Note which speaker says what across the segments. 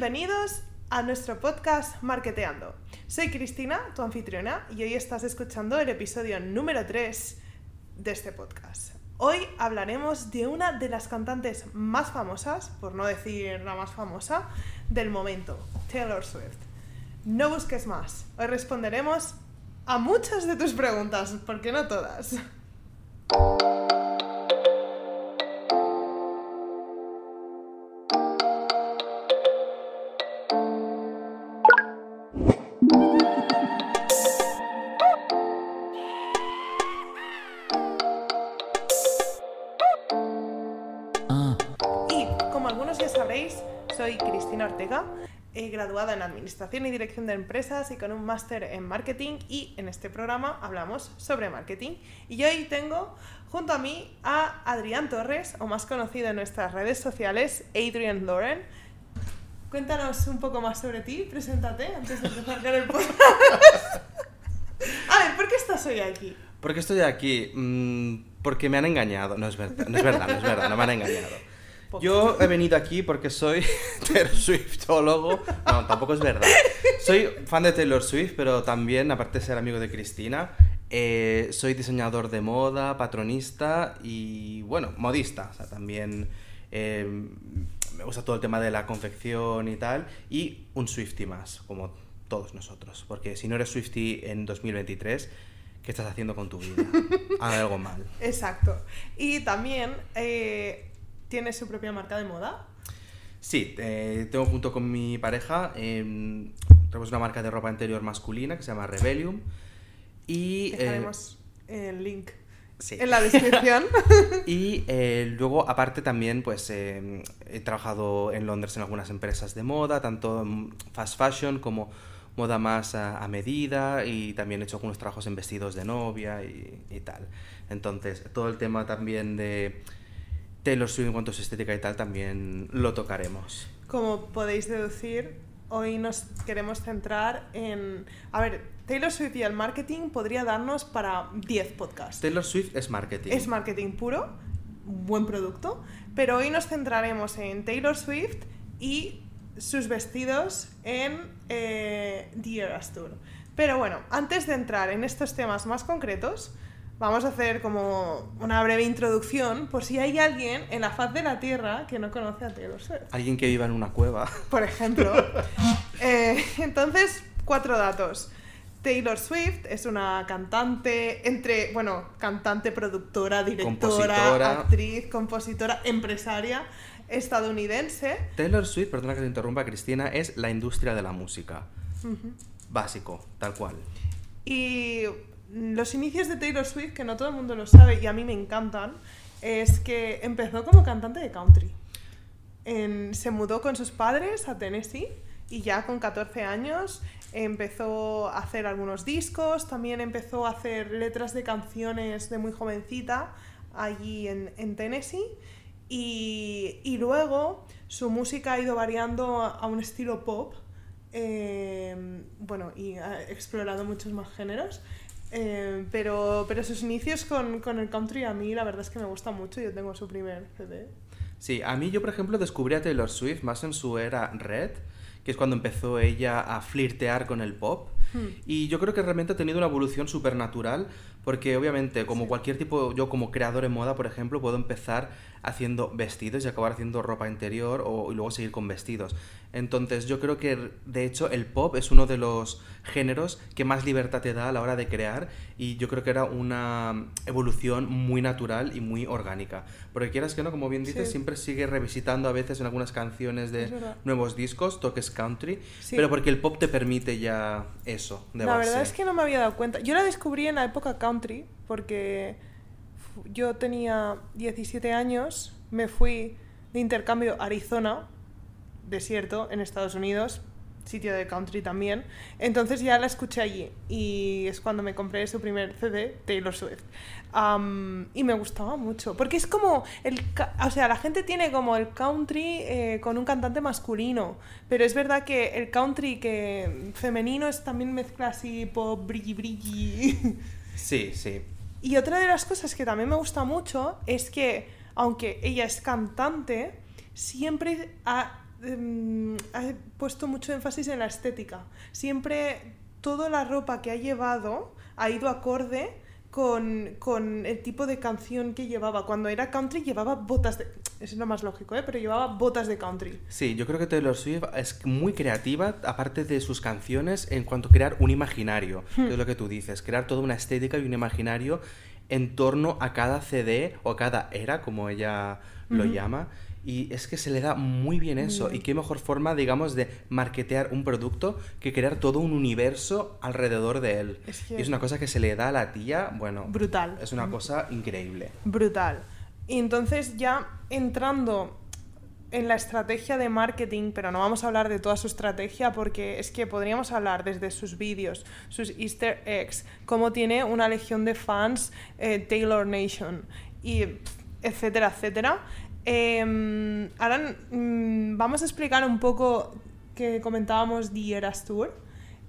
Speaker 1: Bienvenidos a nuestro podcast Marketeando. Soy Cristina, tu anfitriona, y hoy estás escuchando el episodio número 3 de este podcast. Hoy hablaremos de una de las cantantes más famosas, por no decir la más famosa, del momento, Taylor Swift. No busques más. Hoy responderemos a muchas de tus preguntas, porque no todas. Administración y Dirección de Empresas y con un máster en Marketing y en este programa hablamos sobre marketing. Y hoy tengo junto a mí a Adrián Torres, o más conocido en nuestras redes sociales, Adrian Lauren. Cuéntanos un poco más sobre ti, preséntate antes de empezar el podcast. a ver, ¿por qué estás hoy aquí?
Speaker 2: ¿Por qué estoy aquí? Mm, porque me han engañado. No es verdad, no es verdad, no me han engañado. Yo he venido aquí porque soy Taylor Swiftólogo. No, tampoco es verdad. Soy fan de Taylor Swift, pero también, aparte de ser amigo de Cristina, eh, soy diseñador de moda, patronista y, bueno, modista. O sea, también eh, me gusta todo el tema de la confección y tal. Y un Swifty más, como todos nosotros. Porque si no eres Swifty en 2023, ¿qué estás haciendo con tu vida? Algo mal.
Speaker 1: Exacto. Y también eh, tiene su propia marca de moda.
Speaker 2: Sí, eh, tengo junto con mi pareja, eh, tenemos una marca de ropa interior masculina que se llama Rebellium. Y, eh,
Speaker 1: Dejaremos el link
Speaker 2: sí.
Speaker 1: en la descripción.
Speaker 2: Y luego, aparte, también pues he trabajado en Londres en algunas empresas de moda, tanto fast fashion como moda más a, a medida, y también he hecho algunos trabajos en vestidos de novia y, y tal. Entonces, todo el tema también de Taylor Swift en cuanto a su estética y tal, también lo tocaremos.
Speaker 1: Como podéis deducir, hoy nos queremos centrar en... A ver, Taylor Swift y el marketing podría darnos para 10 podcasts.
Speaker 2: Taylor Swift es marketing.
Speaker 1: Es marketing puro, buen producto, pero hoy nos centraremos en Taylor Swift y sus vestidos en eh, The Eras Tour. Pero bueno, antes de entrar en estos temas más concretos, vamos a hacer como una breve introducción por si hay alguien en la faz de la Tierra que no conoce a Taylor Swift.
Speaker 2: Alguien que viva en una cueva.
Speaker 1: Por ejemplo. Eh, entonces, cuatro datos. Taylor Swift es una cantante, entre, bueno, cantante, productora, directora,
Speaker 2: Compositora.
Speaker 1: actriz, compositora, empresaria estadounidense.
Speaker 2: Taylor Swift, perdona que te interrumpa, Cristina, es la industria de la música. Básico, tal cual.
Speaker 1: Y los inicios de Taylor Swift, que no todo el mundo lo sabe y a mí me encantan, es que empezó como cantante de country. Se mudó con sus padres a Tennessee y ya con 14 años empezó a hacer algunos discos, también empezó a hacer letras de canciones de muy jovencita allí en, en Tennessee y, luego su música ha ido variando a, a un estilo pop, eh, bueno, y ha explorado muchos más géneros. Eh, pero, pero sus inicios con, con el country a mí la verdad es que me gusta mucho. Yo tengo su primer CD.
Speaker 2: Sí, a mí yo, por ejemplo, descubrí a Taylor Swift más en su era Red, que es cuando empezó ella a flirtear con el pop.
Speaker 1: Hmm.
Speaker 2: Y yo creo que realmente ha tenido una evolución súper natural, porque obviamente, como cualquier tipo, yo como creador en moda, por ejemplo, puedo empezar haciendo vestidos y acabar haciendo ropa interior o, y luego seguir con vestidos. Entonces, yo creo que, de hecho, el pop es uno de los géneros que más libertad te da a la hora de crear y yo creo que era una evolución muy natural y muy orgánica. Porque quieras que no, como bien dices,
Speaker 1: Sí.
Speaker 2: siempre sigue revisitando a veces en algunas canciones de nuevos discos, toques country,
Speaker 1: Sí.
Speaker 2: pero porque el pop te permite ya eso, de
Speaker 1: la
Speaker 2: base.
Speaker 1: verdad es que no me había dado cuenta. Yo la descubrí en la época country porque yo tenía 17 años, me fui de intercambio a Arizona, desierto, en Estados Unidos, sitio de country también. Entonces ya la escuché allí y es cuando me compré su primer CD, Taylor Swift. Y me gustaba mucho, porque es como, el, o sea, la gente tiene como el country eh, con un cantante masculino, pero es verdad que el country que femenino es también mezcla así pop, brilli brilli.
Speaker 2: Sí, sí.
Speaker 1: Y otra de las cosas que también me gusta mucho es que, aunque ella es cantante, siempre ha em, puesto mucho énfasis en la estética. Siempre toda la ropa que ha llevado ha ido acorde con, con, el tipo de canción que llevaba. Cuando era country llevaba botas de... Es lo más lógico, ¿eh? Pero llevaba botas de country.
Speaker 2: Sí, yo creo que Taylor Swift es muy creativa, aparte de sus canciones, en cuanto a crear un imaginario, que es lo que tú dices, crear toda una estética y un imaginario en torno a cada CD o a cada era, como ella lo llama. Y es que se le da muy bien eso. Y qué mejor forma, digamos, de marketear un producto que crear todo un universo alrededor de él. Es, y es una cosa que se le da a la tía, bueno.
Speaker 1: Brutal.
Speaker 2: Es una cosa increíble.
Speaker 1: Brutal. Y entonces ya entrando en la estrategia de marketing, pero no vamos a hablar de toda su estrategia porque es que podríamos hablar desde sus vídeos, sus easter eggs, cómo tiene una legión de fans eh, Taylor Nation, y etcétera, etcétera. Em, ahora mm, vamos a explicar un poco que comentábamos The Eras Tour.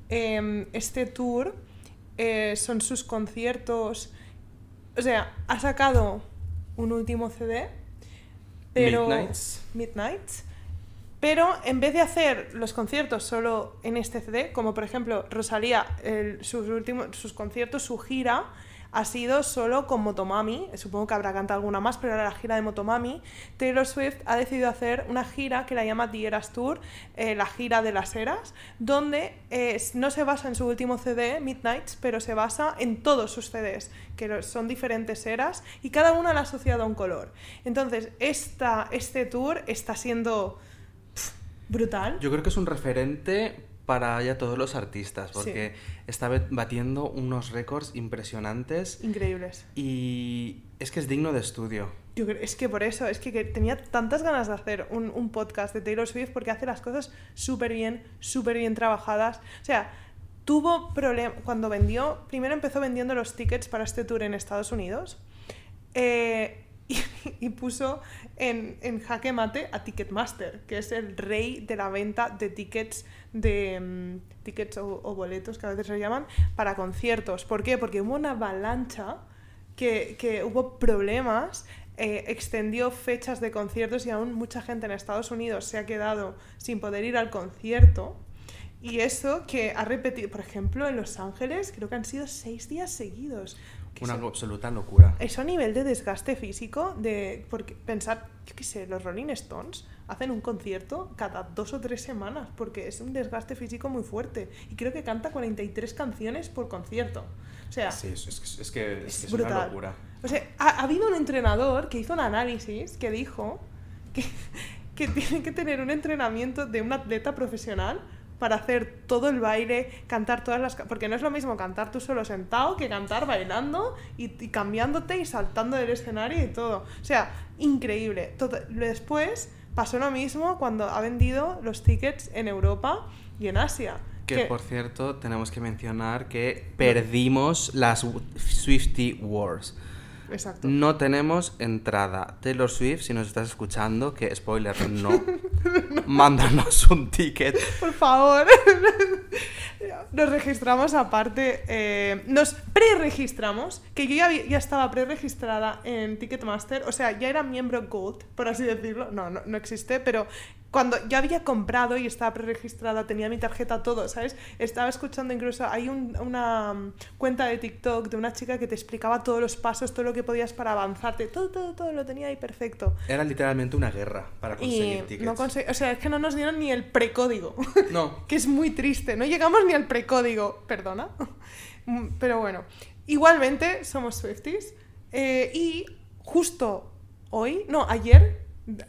Speaker 1: Em, este tour eh, son sus conciertos. O sea, ha sacado un último CD. Pero,
Speaker 2: Midnights.
Speaker 1: Midnights. Pero en vez de hacer los conciertos solo en este CD, como por ejemplo Rosalía, sus últimos sus conciertos, su gira, ha sido solo con Motomami, supongo que habrá cantado alguna más, pero era la gira de Motomami. Taylor Swift ha decidido hacer una gira que la llama The Eras Tour, eh, la gira de las eras, donde eh, no se basa en su último CD, Midnights, pero se basa en todos sus CDs, que son diferentes eras y cada una la ha asociado a un color. Entonces, esta, este tour está siendo brutal.
Speaker 2: Yo creo que es un referente para ya todos los artistas, porque está batiendo unos récords impresionantes.
Speaker 1: Increíbles.
Speaker 2: Y es que es digno de estudio.
Speaker 1: Yo es que por eso, es que, tenía tantas ganas de hacer un, un podcast de Taylor Swift porque hace las cosas súper bien, súper bien trabajadas. O sea, tuvo problemas cuando vendió, primero empezó vendiendo los tickets para este tour en Estados Unidos. Eh, y, puso en, en, jaque mate a Ticketmaster, que es el rey de la venta de tickets de mm, tickets o, boletos que a veces se llaman para conciertos. ¿Por qué? Porque hubo una avalancha que, que hubo problemas eh, extendió fechas de conciertos y aún mucha gente en Estados Unidos se ha quedado sin poder ir al concierto. Y eso que ha repetido, por ejemplo, en Los Ángeles, creo que han sido seis días seguidos.
Speaker 2: Una absoluta locura.
Speaker 1: Eso a nivel de desgaste físico, de porque pensar, yo qué sé, los Rolling Stones hacen un concierto cada dos o tres semanas, porque es un desgaste físico muy fuerte. Y creo que canta 43 canciones por concierto. O sea,
Speaker 2: sí, es, que es, una locura.
Speaker 1: O sea, ha, habido un entrenador que hizo un análisis que dijo que, que tiene que tener un entrenamiento de un atleta profesional para hacer todo el baile, cantar todas las... Porque no es lo mismo cantar tú solo sentado que cantar bailando y, cambiándote y saltando del escenario y todo. O sea, increíble. Después pasó lo mismo cuando ha vendido los tickets en Europa y en Asia.
Speaker 2: Que, por cierto, tenemos que mencionar que perdimos las Swifty Wars.
Speaker 1: Exacto.
Speaker 2: No tenemos entrada. Taylor Swift, si nos estás escuchando, que spoiler, no. Mándanos un ticket.
Speaker 1: Por favor. Nos registramos aparte. Eh, nos pre-registramos, que yo ya, ya estaba pre-registrada en Ticketmaster, o sea, ya era miembro Gold, por así decirlo. No, no, no existe, pero cuando ya había comprado y estaba preregistrada, tenía mi tarjeta, todo, ¿sabes? Estaba escuchando incluso, hay una mm, cuenta de TikTok de una chica que te explicaba todos los pasos, todo lo que podías para avanzarte, todo, todo, todo lo tenía ahí perfecto.
Speaker 2: Era literalmente una guerra para conseguir tickets.
Speaker 1: No o sea, es que no nos dieron ni el precódigo.
Speaker 2: No.
Speaker 1: que es muy triste, no llegamos ni al precódigo, perdona. Mm, pero bueno, igualmente somos Swifties eh, y justo hoy, no, ayer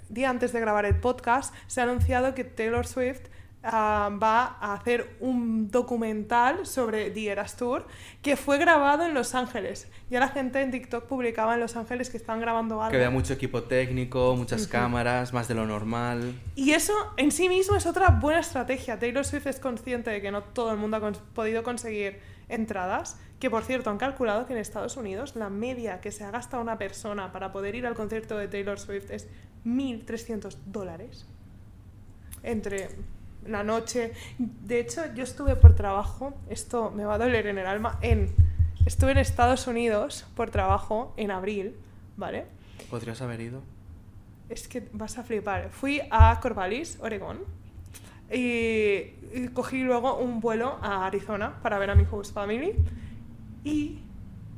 Speaker 1: día antes de grabar el podcast, se ha anunciado que Taylor Swift ah, va a hacer un documental sobre The Eras Tour que fue grabado en Los Ángeles. Ya la gente en TikTok publicaba en Los Ángeles que están grabando algo.
Speaker 2: Que había mucho equipo técnico, muchas cámaras, más de lo normal.
Speaker 1: Y eso en sí mismo es otra buena estrategia. Taylor Swift es consciente de que no todo el mundo ha podido conseguir entradas, que por cierto han calculado que en Estados Unidos la media que se ha gastado una persona para poder ir al concierto de Taylor Swift es 1.300 dólares entre la noche. De hecho, yo estuve por trabajo, esto me va a doler en el alma, en, estuve en Estados Unidos por trabajo en abril, ¿vale?
Speaker 2: ¿Podrías haber ido?
Speaker 1: es que vas a flipar. Fui a Corvallis, Oregón, y, cogí luego un vuelo a Arizona para ver a mi host family. Y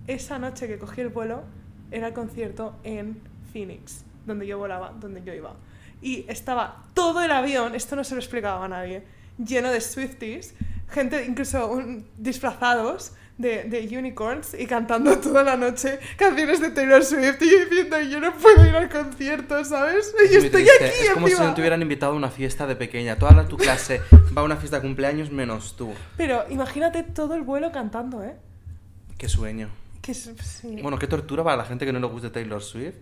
Speaker 1: esa noche que cogí el vuelo era el concierto en Phoenix, donde yo volaba, donde yo iba. Y estaba todo el avión, esto no se lo explicaba a nadie, lleno de Swifties, gente incluso disfrazados de, de unicorns y cantando toda la noche canciones de Taylor Swift y yo diciendo yo no puedo ir al concierto, ¿sabes? Y
Speaker 2: Es muy
Speaker 1: estoy
Speaker 2: triste.
Speaker 1: aquí
Speaker 2: Es como si no te hubieran invitado a una fiesta de pequeña. Toda la, tu clase va a una fiesta de cumpleaños menos tú.
Speaker 1: Pero imagínate todo el vuelo cantando, ¿eh?
Speaker 2: Qué sueño.
Speaker 1: Es, sí.
Speaker 2: Bueno, qué tortura para la gente que no le guste Taylor Swift.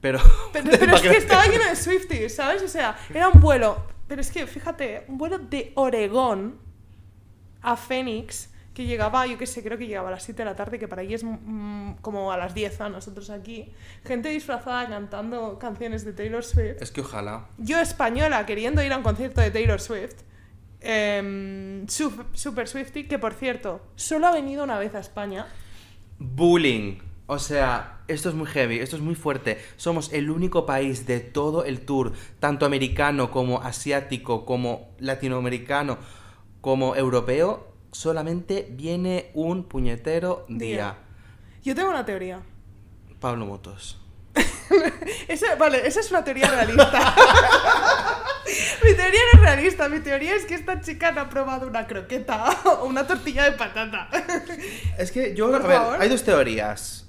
Speaker 2: Pero.
Speaker 1: Pero, pero es que estaba lleno de Swifties, ¿sabes? O sea, era un vuelo. Pero es que, fíjate, un vuelo de Oregón a Phoenix que llegaba, yo qué sé, creo que llegaba a las 7 de la tarde, que para allí es mm, como a las 10 a nosotros aquí. Gente disfrazada cantando canciones de Taylor Swift.
Speaker 2: Es que ojalá.
Speaker 1: Yo, española, queriendo ir a un concierto de Taylor Swift. sup- super Swifty, que por cierto, solo ha venido una vez a España.
Speaker 2: Bullying. O sea, esto es muy heavy, esto es muy fuerte. Somos el único país de todo el tour, tanto americano como asiático, como latinoamericano, como europeo, solamente viene un puñetero día.
Speaker 1: Día. Yo tengo una teoría.
Speaker 2: Pablo Motos.
Speaker 1: Esa, vale, esa es una teoría realista. mi teoría no es realista, mi teoría es que esta chica no ha probado una croqueta o una tortilla de patata.
Speaker 2: Es que yo,
Speaker 1: Por
Speaker 2: a ver, hay dos teorías.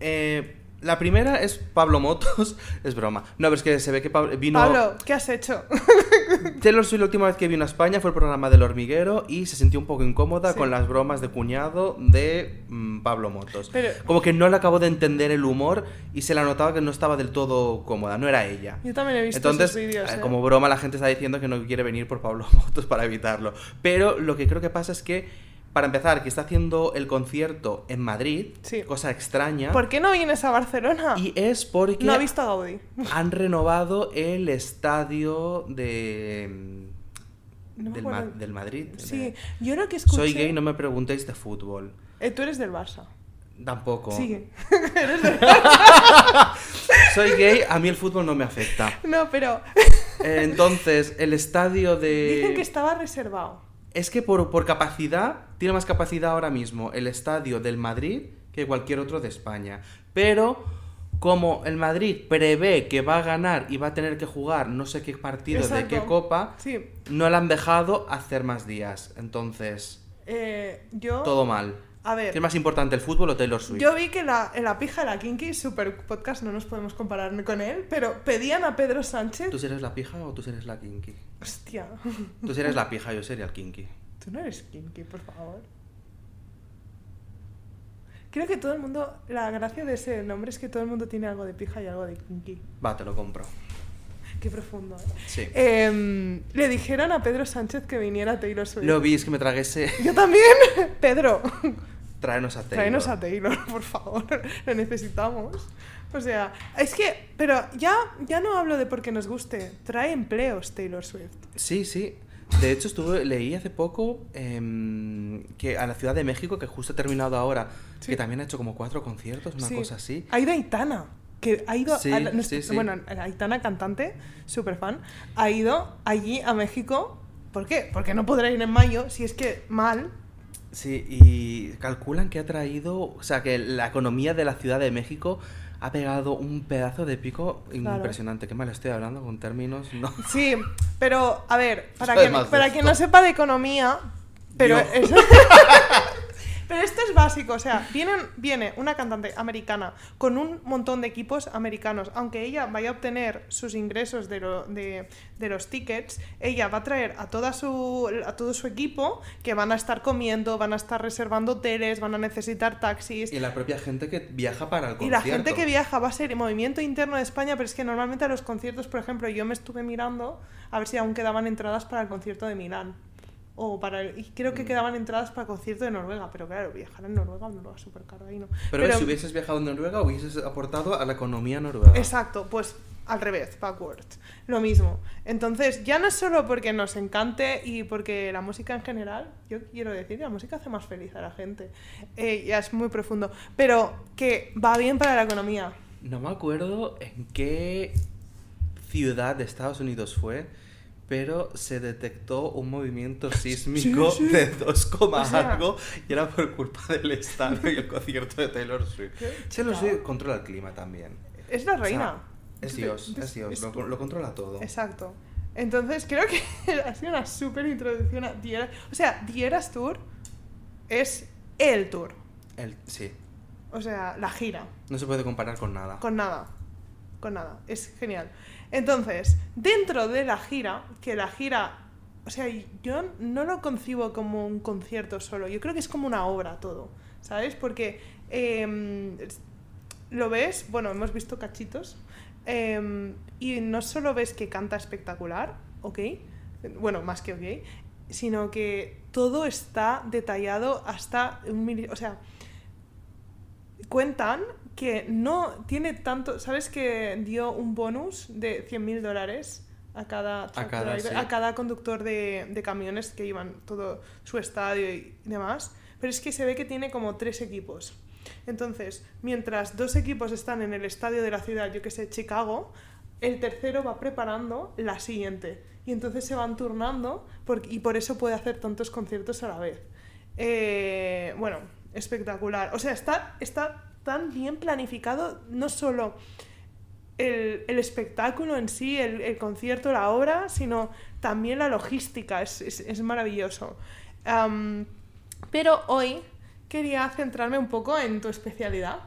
Speaker 2: Eh, la primera es Pablo Motos, es broma. No, pero es que se ve que Pablo vino.
Speaker 1: Pablo, ¿qué has hecho?
Speaker 2: Taylor Swift la última vez que vino a España fue el programa del hormiguero y se sintió un poco incómoda
Speaker 1: Sí.
Speaker 2: con las bromas de cuñado de mm, Pablo Motos.
Speaker 1: Pero-
Speaker 2: Como que no le acabó de entender el humor y se la notaba que no estaba del todo cómoda, no era ella.
Speaker 1: Yo también he visto
Speaker 2: Entonces,
Speaker 1: esos vídeos.
Speaker 2: eh,
Speaker 1: ¿eh?
Speaker 2: como broma, la gente está diciendo que no quiere venir por Pablo Motos para evitarlo. Pero lo que creo que pasa es que, para empezar, que está haciendo el concierto en Madrid,
Speaker 1: Sí.
Speaker 2: cosa extraña.
Speaker 1: ¿Por qué no vienes a Barcelona?
Speaker 2: Y es porque
Speaker 1: No ha visto a Gaudí.
Speaker 2: han renovado el estadio de
Speaker 1: No
Speaker 2: del. Ma- del Madrid.
Speaker 1: Sí,
Speaker 2: de-
Speaker 1: yo lo que escuché...
Speaker 2: Soy gay, no me preguntéis de fútbol.
Speaker 1: Eh, tú eres del Barça.
Speaker 2: Tampoco.
Speaker 1: Sí.
Speaker 2: Soy gay, a mí el fútbol no me afecta.
Speaker 1: No, pero
Speaker 2: Eh, Entonces, el estadio de...
Speaker 1: dicen que estaba reservado.
Speaker 2: Es que por, por capacidad, tiene más capacidad ahora mismo el estadio del Madrid que cualquier otro de España. Pero como el Madrid prevé que va a ganar y va a tener que jugar no sé qué partido de qué copa,
Speaker 1: Sí.
Speaker 2: no le han dejado hacer más días. Entonces,
Speaker 1: Eh, yo...
Speaker 2: todo mal.
Speaker 1: A ver...
Speaker 2: ¿Qué es más importante, el fútbol o Taylor Swift?
Speaker 1: Yo vi que la, en la pija de la Kinky, super podcast, no nos podemos comparar con él, pero pedían a Pedro Sánchez.
Speaker 2: ¿Tú eres la pija o tú eres la kinky?
Speaker 1: Hostia,
Speaker 2: Tú eres la pija, yo sería el kinky.
Speaker 1: Tú no eres Kinky, por favor. Creo que todo el mundo, la gracia de ese nombre es que todo el mundo tiene algo de pija y algo de Kinky.
Speaker 2: Va, te lo compro.
Speaker 1: Qué profundo. ¿eh?
Speaker 2: Sí.
Speaker 1: Em, le dijeron a Pedro Sánchez que viniera a Taylor Swift.
Speaker 2: Lo vi, es que me tragué ese...
Speaker 1: Yo también, Pedro.
Speaker 2: Tráenos a Taylor.
Speaker 1: Tráenos a Taylor, por favor. Lo necesitamos. O sea, es que, pero ya, ya no hablo de porque nos guste. Trae empleos Taylor Swift.
Speaker 2: Sí, sí. De hecho, estuve, leí hace poco em, que a la Ciudad de México, que justo ha terminado ahora,
Speaker 1: Sí.
Speaker 2: que también ha hecho como cuatro conciertos, una
Speaker 1: Sí.
Speaker 2: cosa así.
Speaker 1: Ha ido Aitana. Que ha ido.
Speaker 2: Sí,
Speaker 1: a la- nuestro-
Speaker 2: sí, sí.
Speaker 1: Bueno, Aitana, cantante, súper fan, ha ido allí a México. ¿Por qué? Porque no podrá ir en mayo, si es que mal.
Speaker 2: Sí, y calculan que ha traído, o sea, que la economía de la Ciudad de México ha pegado un pedazo de pico
Speaker 1: Claro.
Speaker 2: impresionante. Qué mal estoy hablando con términos, no.
Speaker 1: Sí, pero a ver, para, que, para quien no sepa de economía, pero eso- pero esto es básico, o sea, vienen, viene una cantante americana con un montón de equipos americanos, aunque ella vaya a obtener sus ingresos de, lo- de- de los tickets, ella va a traer a, toda su, a todo su equipo que van a estar comiendo, van a estar reservando hoteles, van a necesitar taxis.
Speaker 2: Y la propia gente que viaja para el
Speaker 1: Y
Speaker 2: concierto.
Speaker 1: la gente que viaja va a ser movimiento interno de España, pero es que normalmente a los conciertos, por ejemplo, yo me estuve mirando a ver si aún quedaban entradas para el concierto de Milán. O para el- y creo que
Speaker 2: Mm.
Speaker 1: quedaban entradas para concierto de Noruega, pero claro, viajar en Noruega no va súper caro ahí, ¿no?
Speaker 2: Pero, si hubieses viajado en Noruega, hubieses aportado a la economía noruega.
Speaker 1: Exacto, pues al revés, backwards. Lo mismo. Entonces, ya no es solo porque nos encante y porque la música en general, yo quiero decir, la música hace más feliz a la gente. Eh, ya es muy profundo. Pero que va bien para la economía.
Speaker 2: No me acuerdo en qué ciudad de Estados Unidos fue, pero se detectó un movimiento sísmico de 2, algo y era por culpa del estadio y el concierto de Taylor Swift. Taylor Swift controla el clima también.
Speaker 1: Es la reina.
Speaker 2: es Dios, es Dios, lo, lo, controla todo.
Speaker 1: Exacto. Entonces creo que ha sido una súper introducción a Dieras. O sea, Dieras Tour es el tour.
Speaker 2: El, sí.
Speaker 1: O sea, la gira.
Speaker 2: No se puede comparar con nada.
Speaker 1: Con nada. Con nada. Es genial. Entonces, dentro de la gira, que la gira, o sea, yo no lo concibo como un concierto solo, yo creo que es como una obra todo, ¿sabes? Porque em, lo ves, bueno, hemos visto cachitos, em, y no solo ves que canta espectacular, ¿ok? Bueno, más que ok, sino que todo está detallado hasta un O sea, cuentan que no tiene tanto. ¿Sabes que dio un bonus de 100 mil dólares a cada,
Speaker 2: a cada,
Speaker 1: a cada conductor de, de, camiones que iban todo su estadio y demás? Pero es que se ve que tiene como tres equipos. Entonces, mientras dos equipos están en el estadio de la ciudad, yo que sé, Chicago, el tercero va preparando la siguiente. Y entonces se van turnando y por eso puede hacer tantos conciertos a la vez. Eh, bueno, espectacular. O sea, está, está tan bien planificado, no solo el, espectáculo en sí, el, concierto, la obra, sino también la logística. Es, maravilloso. pero hoy quería centrarme un poco en tu especialidad.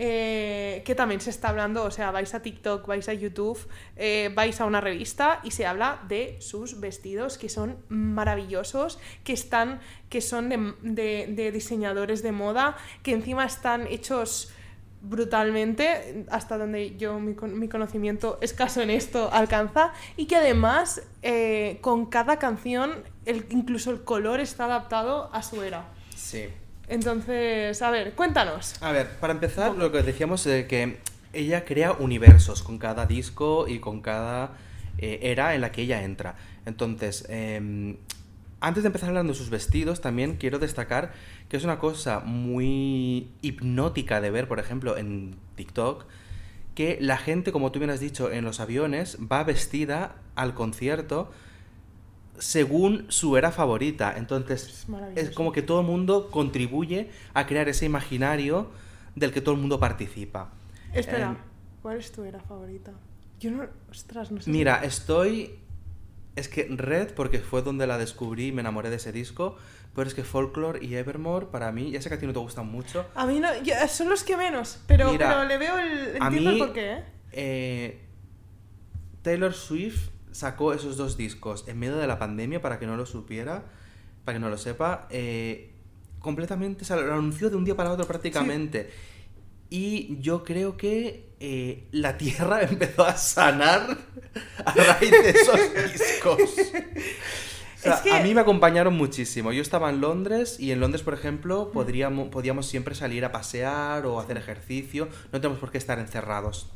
Speaker 1: Eh, que también se está hablando, o sea, vais a TikTok, vais a YouTube, eh, vais a una revista y se habla de sus vestidos que son maravillosos, que están, que son de, diseñadores de moda, que encima están hechos brutalmente, hasta donde yo mi, conocimiento escaso en esto alcanza, y que además eh, con cada canción incluso el color está adaptado a su era.
Speaker 2: Sí.
Speaker 1: Entonces, a ver, cuéntanos.
Speaker 2: A ver, para empezar, lo que decíamos de que ella crea universos con cada disco y con cada eh, era en la que ella entra. Entonces, em, antes de empezar hablando de sus vestidos, también quiero destacar que es una cosa muy hipnótica de ver, por ejemplo, en TikTok, que la gente, como tú bien has dicho, en los aviones va vestida al concierto según su era favorita. Entonces, es, como que todo el mundo contribuye a crear ese imaginario del que todo el mundo participa.
Speaker 1: Espera, ¿cuál es tu era favorita? Yo no. Ostras, no sé.
Speaker 2: Mira, estoy. Es que Red, porque fue donde la descubrí y me enamoré de ese disco. Pero es que Folklore y Evermore, para mí, ya sé que a ti no te gustan mucho.
Speaker 1: A mí no, son los que menos, pero, le veo el. Entiendo el porqué, ¿eh?
Speaker 2: ¿eh? Taylor Swift sacó esos dos discos en medio de la pandemia, para que no lo supiera, para que no lo sepa, eh, completamente, se lo anunció de un día para otro prácticamente. Y yo creo que eh, la Tierra empezó a sanar a raíz de esos discos. A mí me acompañaron muchísimo. Yo estaba en Londres y en Londres, por ejemplo, podríamos, podíamos siempre salir a pasear o hacer ejercicio. No tenemos por qué estar encerrados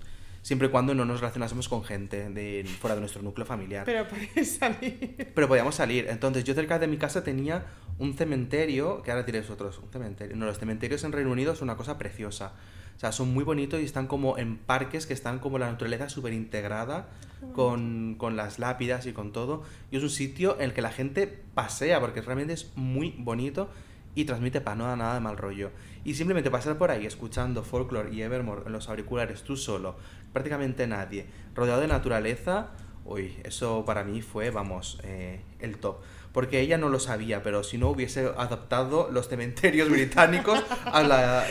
Speaker 2: siempre y cuando no nos relacionásemos con gente de, fuera de nuestro núcleo familiar.
Speaker 1: Pero podíais salir.
Speaker 2: Pero podíamos salir. Entonces, yo cerca de mi casa tenía un cementerio, que ahora diréis otros, un cementerio. No, los cementerios en Reino Unido es una cosa preciosa. O sea, son muy bonitos y están como en parques que están como la naturaleza súper integrada con, con, las lápidas y con todo. Y es un sitio en el que la gente pasea porque realmente es muy bonito y transmite para nada nada de mal rollo. Y simplemente pasar por ahí escuchando folklore y Evermore en los auriculares tú solo, prácticamente nadie, rodeado de naturaleza, uy, eso para mí fue, vamos, eh, el top. Porque ella no lo sabía, pero si no hubiese adaptado los cementerios británicos a la,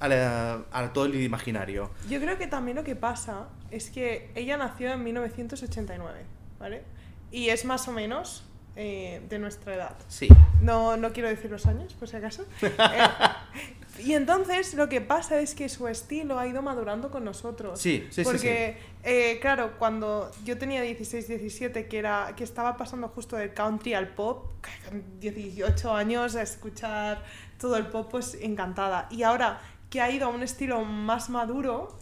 Speaker 2: a, todo el imaginario.
Speaker 1: Yo creo que también lo que pasa es que ella nació en 1989, ¿vale? Y es más o menos eh, de nuestra edad.
Speaker 2: Sí.
Speaker 1: No, no quiero decir los años, por si acaso. Eh, y entonces lo que pasa es que su estilo ha ido madurando con nosotros.
Speaker 2: Sí, sí,
Speaker 1: Porque, eh, claro, cuando yo tenía 16, 17, que, era, que estaba pasando justo del country al pop, con 18 años a escuchar todo el pop, pues encantada. Y ahora que ha ido a un estilo más maduro,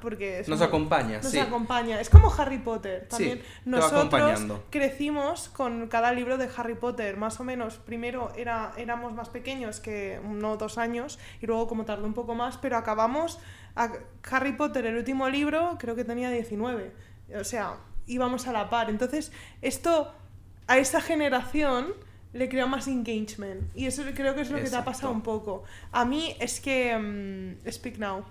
Speaker 1: porque
Speaker 2: Nos acompaña,
Speaker 1: nos
Speaker 2: sí.
Speaker 1: acompaña. Es como Harry Potter. También
Speaker 2: Sí,
Speaker 1: nosotros crecimos con cada libro de Harry Potter, más o menos. Primero era, éramos más pequeños que uno dos años y luego como tardó un poco más, pero acabamos a Harry Potter, el último libro, creo que tenía 19. O sea, íbamos a la par. Entonces, esto a esta generación le crea más engagement. Y eso creo que es lo que te ha pasado
Speaker 2: Exacto.
Speaker 1: un poco. A mí es que... mm, Speak Now.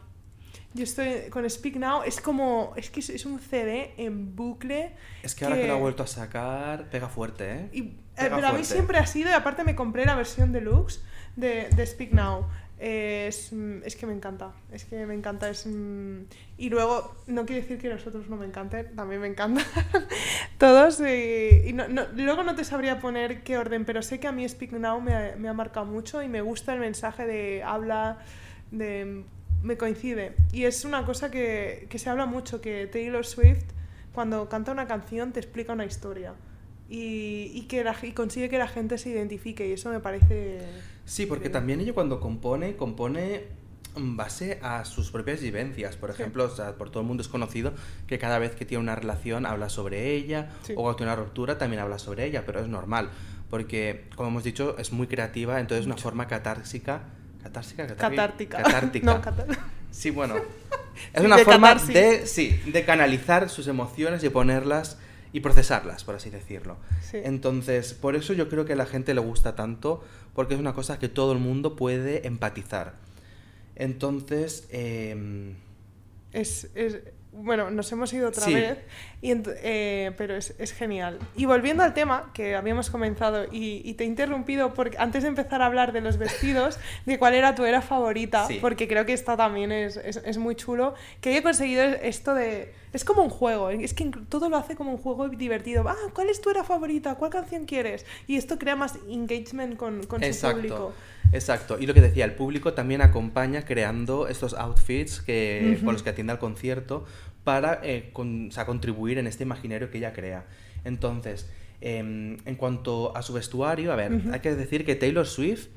Speaker 1: Yo estoy con Speak Now, es como, es que es, un CD en bucle.
Speaker 2: Es que ahora que lo ha vuelto a sacar, pega fuerte, ¿eh?
Speaker 1: Y, eh, pero a mí siempre ha sido, y aparte me compré la versión deluxe de, de Speak Now. Es, es que me encanta, es que me encanta. Es, mm, y luego, no quiere decir que los otros no me encanten, también me encantan todos. Y, y no- no- luego no te sabría poner qué orden, pero sé que a mí Speak Now me ha marcado mucho y me gusta el mensaje de habla, de me coincide. Y es una cosa que, que se habla mucho, que Taylor Swift, cuando canta una canción, te explica una historia. Y, y que la- y consigue que la gente se identifique, y eso me parece...
Speaker 2: Sí, porque también ella cuando compone, compone en base a sus propias vivencias. Por
Speaker 1: Sí.
Speaker 2: ejemplo, o sea, por todo el mundo es conocido que cada vez que tiene una relación habla sobre ella,
Speaker 1: Sí.
Speaker 2: o cuando tiene una ruptura también habla sobre ella, pero es normal, porque, como hemos dicho, es muy creativa, entonces es una forma catársica. ¿Catársica?
Speaker 1: Catártica.
Speaker 2: Catártica.
Speaker 1: no, catar-
Speaker 2: Sí, bueno. Es
Speaker 1: Sí,
Speaker 2: una
Speaker 1: de
Speaker 2: forma
Speaker 1: catarsis.
Speaker 2: de, sí, de canalizar sus emociones y ponerlas y procesarlas, por así decirlo.
Speaker 1: Sí.
Speaker 2: Entonces, por eso yo creo que a la gente le gusta tanto, porque es una cosa que todo el mundo puede empatizar. Entonces,
Speaker 1: Es, es- bueno, nos hemos ido otra
Speaker 2: Sí.
Speaker 1: vez, y eh, pero es, es genial. Y volviendo al tema que habíamos comenzado, y, y te he interrumpido porque antes de empezar a hablar de los vestidos, de cuál era tu era favorita,
Speaker 2: Sí.
Speaker 1: porque creo que esta también es, es, es muy chulo, que haya conseguido esto de... Es como un juego, es que todo lo hace como un juego divertido. Ah, ¿cuál es tu era favorita? ¿Cuál canción quieres? Y esto crea más engagement con, con su público.
Speaker 2: Exacto. Y lo que decía, el público también acompaña creando estos outfits que, con los que atiende al concierto para eh, con- o sea, contribuir en este imaginario que ella crea. Entonces, em, en cuanto a su vestuario, a ver, hay que decir que Taylor Swift.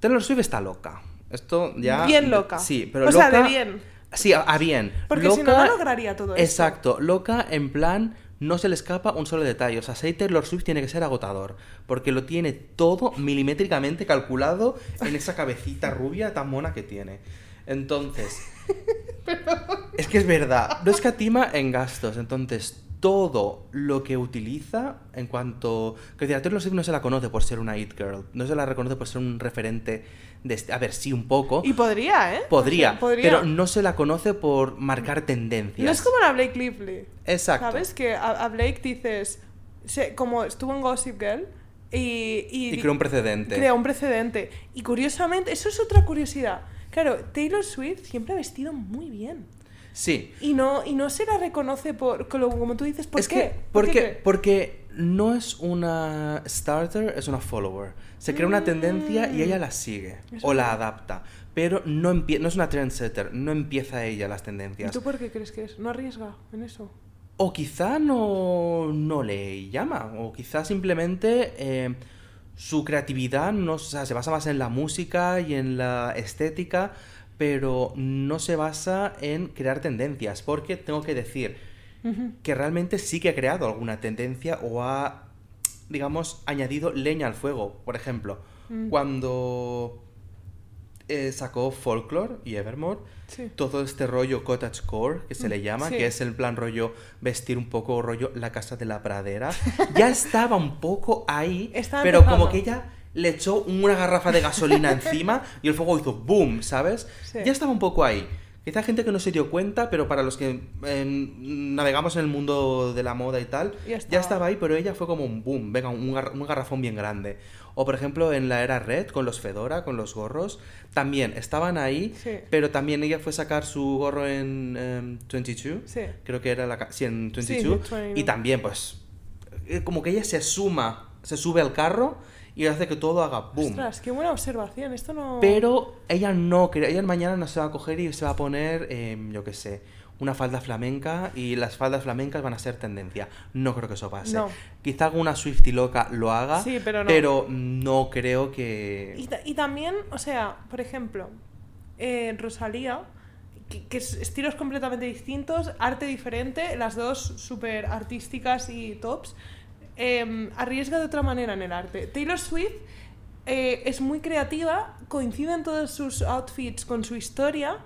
Speaker 2: Taylor Swift está loca. Esto ya.
Speaker 1: Bien loca.
Speaker 2: Sí, pero
Speaker 1: O
Speaker 2: loca.
Speaker 1: sea, de bien.
Speaker 2: Sí, a, a bien.
Speaker 1: Porque si no,
Speaker 2: Loca-
Speaker 1: no lograría todo esto.
Speaker 2: Exacto, loca en plan no se le escapa un solo detalle. O sea, ser Taylor Swift tiene que ser agotador, porque lo tiene todo milimétricamente calculado en esa cabecita rubia tan mona que tiene. Entonces, es que es verdad, no escatima en gastos. Entonces, todo lo que utiliza en cuanto... Que decir, a Taylor Swift no se la conoce por ser una it girl, no se la reconoce por ser un referente de... A ver, sí, un poco.
Speaker 1: Y podría, ¿eh?
Speaker 2: Podría, pero no se la conoce por marcar tendencias.
Speaker 1: No es como la Blake Lively.
Speaker 2: Exacto.
Speaker 1: ¿Sabes? Que a, a Blake dices, se- como estuvo en Gossip Girl y... Y,
Speaker 2: Y creó un precedente.
Speaker 1: crea un precedente. Y curiosamente, eso es otra curiosidad. Claro, Taylor Swift siempre ha vestido muy bien.
Speaker 2: Sí.
Speaker 1: Y no, y no se la reconoce por, como, tú dices, ¿por
Speaker 2: es
Speaker 1: qué?
Speaker 2: que,
Speaker 1: ¿Por
Speaker 2: porque,
Speaker 1: qué
Speaker 2: porque no es una starter, es una follower. Se crea una tendencia y ella la sigue
Speaker 1: Mm. Es
Speaker 2: o la adapta. Pero no, no es una trendsetter, no empieza ella las
Speaker 1: ¿Y
Speaker 2: tendencias.
Speaker 1: tú por qué crees que es? ¿No arriesga en eso?
Speaker 2: O quizá no, no le llama, o quizá simplemente eh, su creatividad no, o sea, se basa más en la música y en la estética, pero no se basa en crear tendencias, porque tengo que decir que realmente sí que ha creado alguna tendencia o ha, digamos, añadido leña al fuego. Por ejemplo,
Speaker 1: Mm.
Speaker 2: cuando eh, sacó Folklore y Evermore,
Speaker 1: Sí.
Speaker 2: todo este rollo cottagecore que se le llama,
Speaker 1: sí.
Speaker 2: que es el plan rollo vestir un poco rollo la casa de la pradera, ya estaba un poco ahí,
Speaker 1: Estaba
Speaker 2: pero como que ella le echó una garrafa de gasolina encima y el fuego hizo boom, ¿sabes?
Speaker 1: Sí.
Speaker 2: Ya estaba un poco ahí. Quizá gente que no se dio cuenta, pero para los que eh, navegamos en el mundo de la moda y tal,
Speaker 1: Ya
Speaker 2: ya
Speaker 1: estaba.
Speaker 2: estaba ahí, pero ella fue como un boom, venga, un, gar- un garrafón bien grande. O por ejemplo en la era Red, con los Fedora, con los gorros, también estaban ahí,
Speaker 1: Sí.
Speaker 2: pero también ella fue a sacar su gorro en em, 22,
Speaker 1: Sí.
Speaker 2: creo que era la... Sí, en
Speaker 1: Sí,
Speaker 2: 22,
Speaker 1: 22.
Speaker 2: y también pues, eh, como que ella se suma, se sube al carro y hace que todo haga boom.
Speaker 1: Ostras, qué buena observación. Esto no...
Speaker 2: Pero ella no, ella mañana no se va a coger y se va a poner, em, yo qué sé, una falda flamenca y las faldas flamencas van a ser tendencia. No creo que eso pase.
Speaker 1: No.
Speaker 2: Quizá alguna Swifty loca lo haga,
Speaker 1: Sí, pero no.
Speaker 2: pero no creo que...
Speaker 1: Y, ta- y también, o sea, por ejemplo, eh, Rosalía, que, que es estilos completamente distintos, arte diferente, las dos súper artísticas y tops. Eh, arriesga de otra manera en el arte. Taylor Swift eh, es muy creativa, coinciden todos sus outfits con su historia,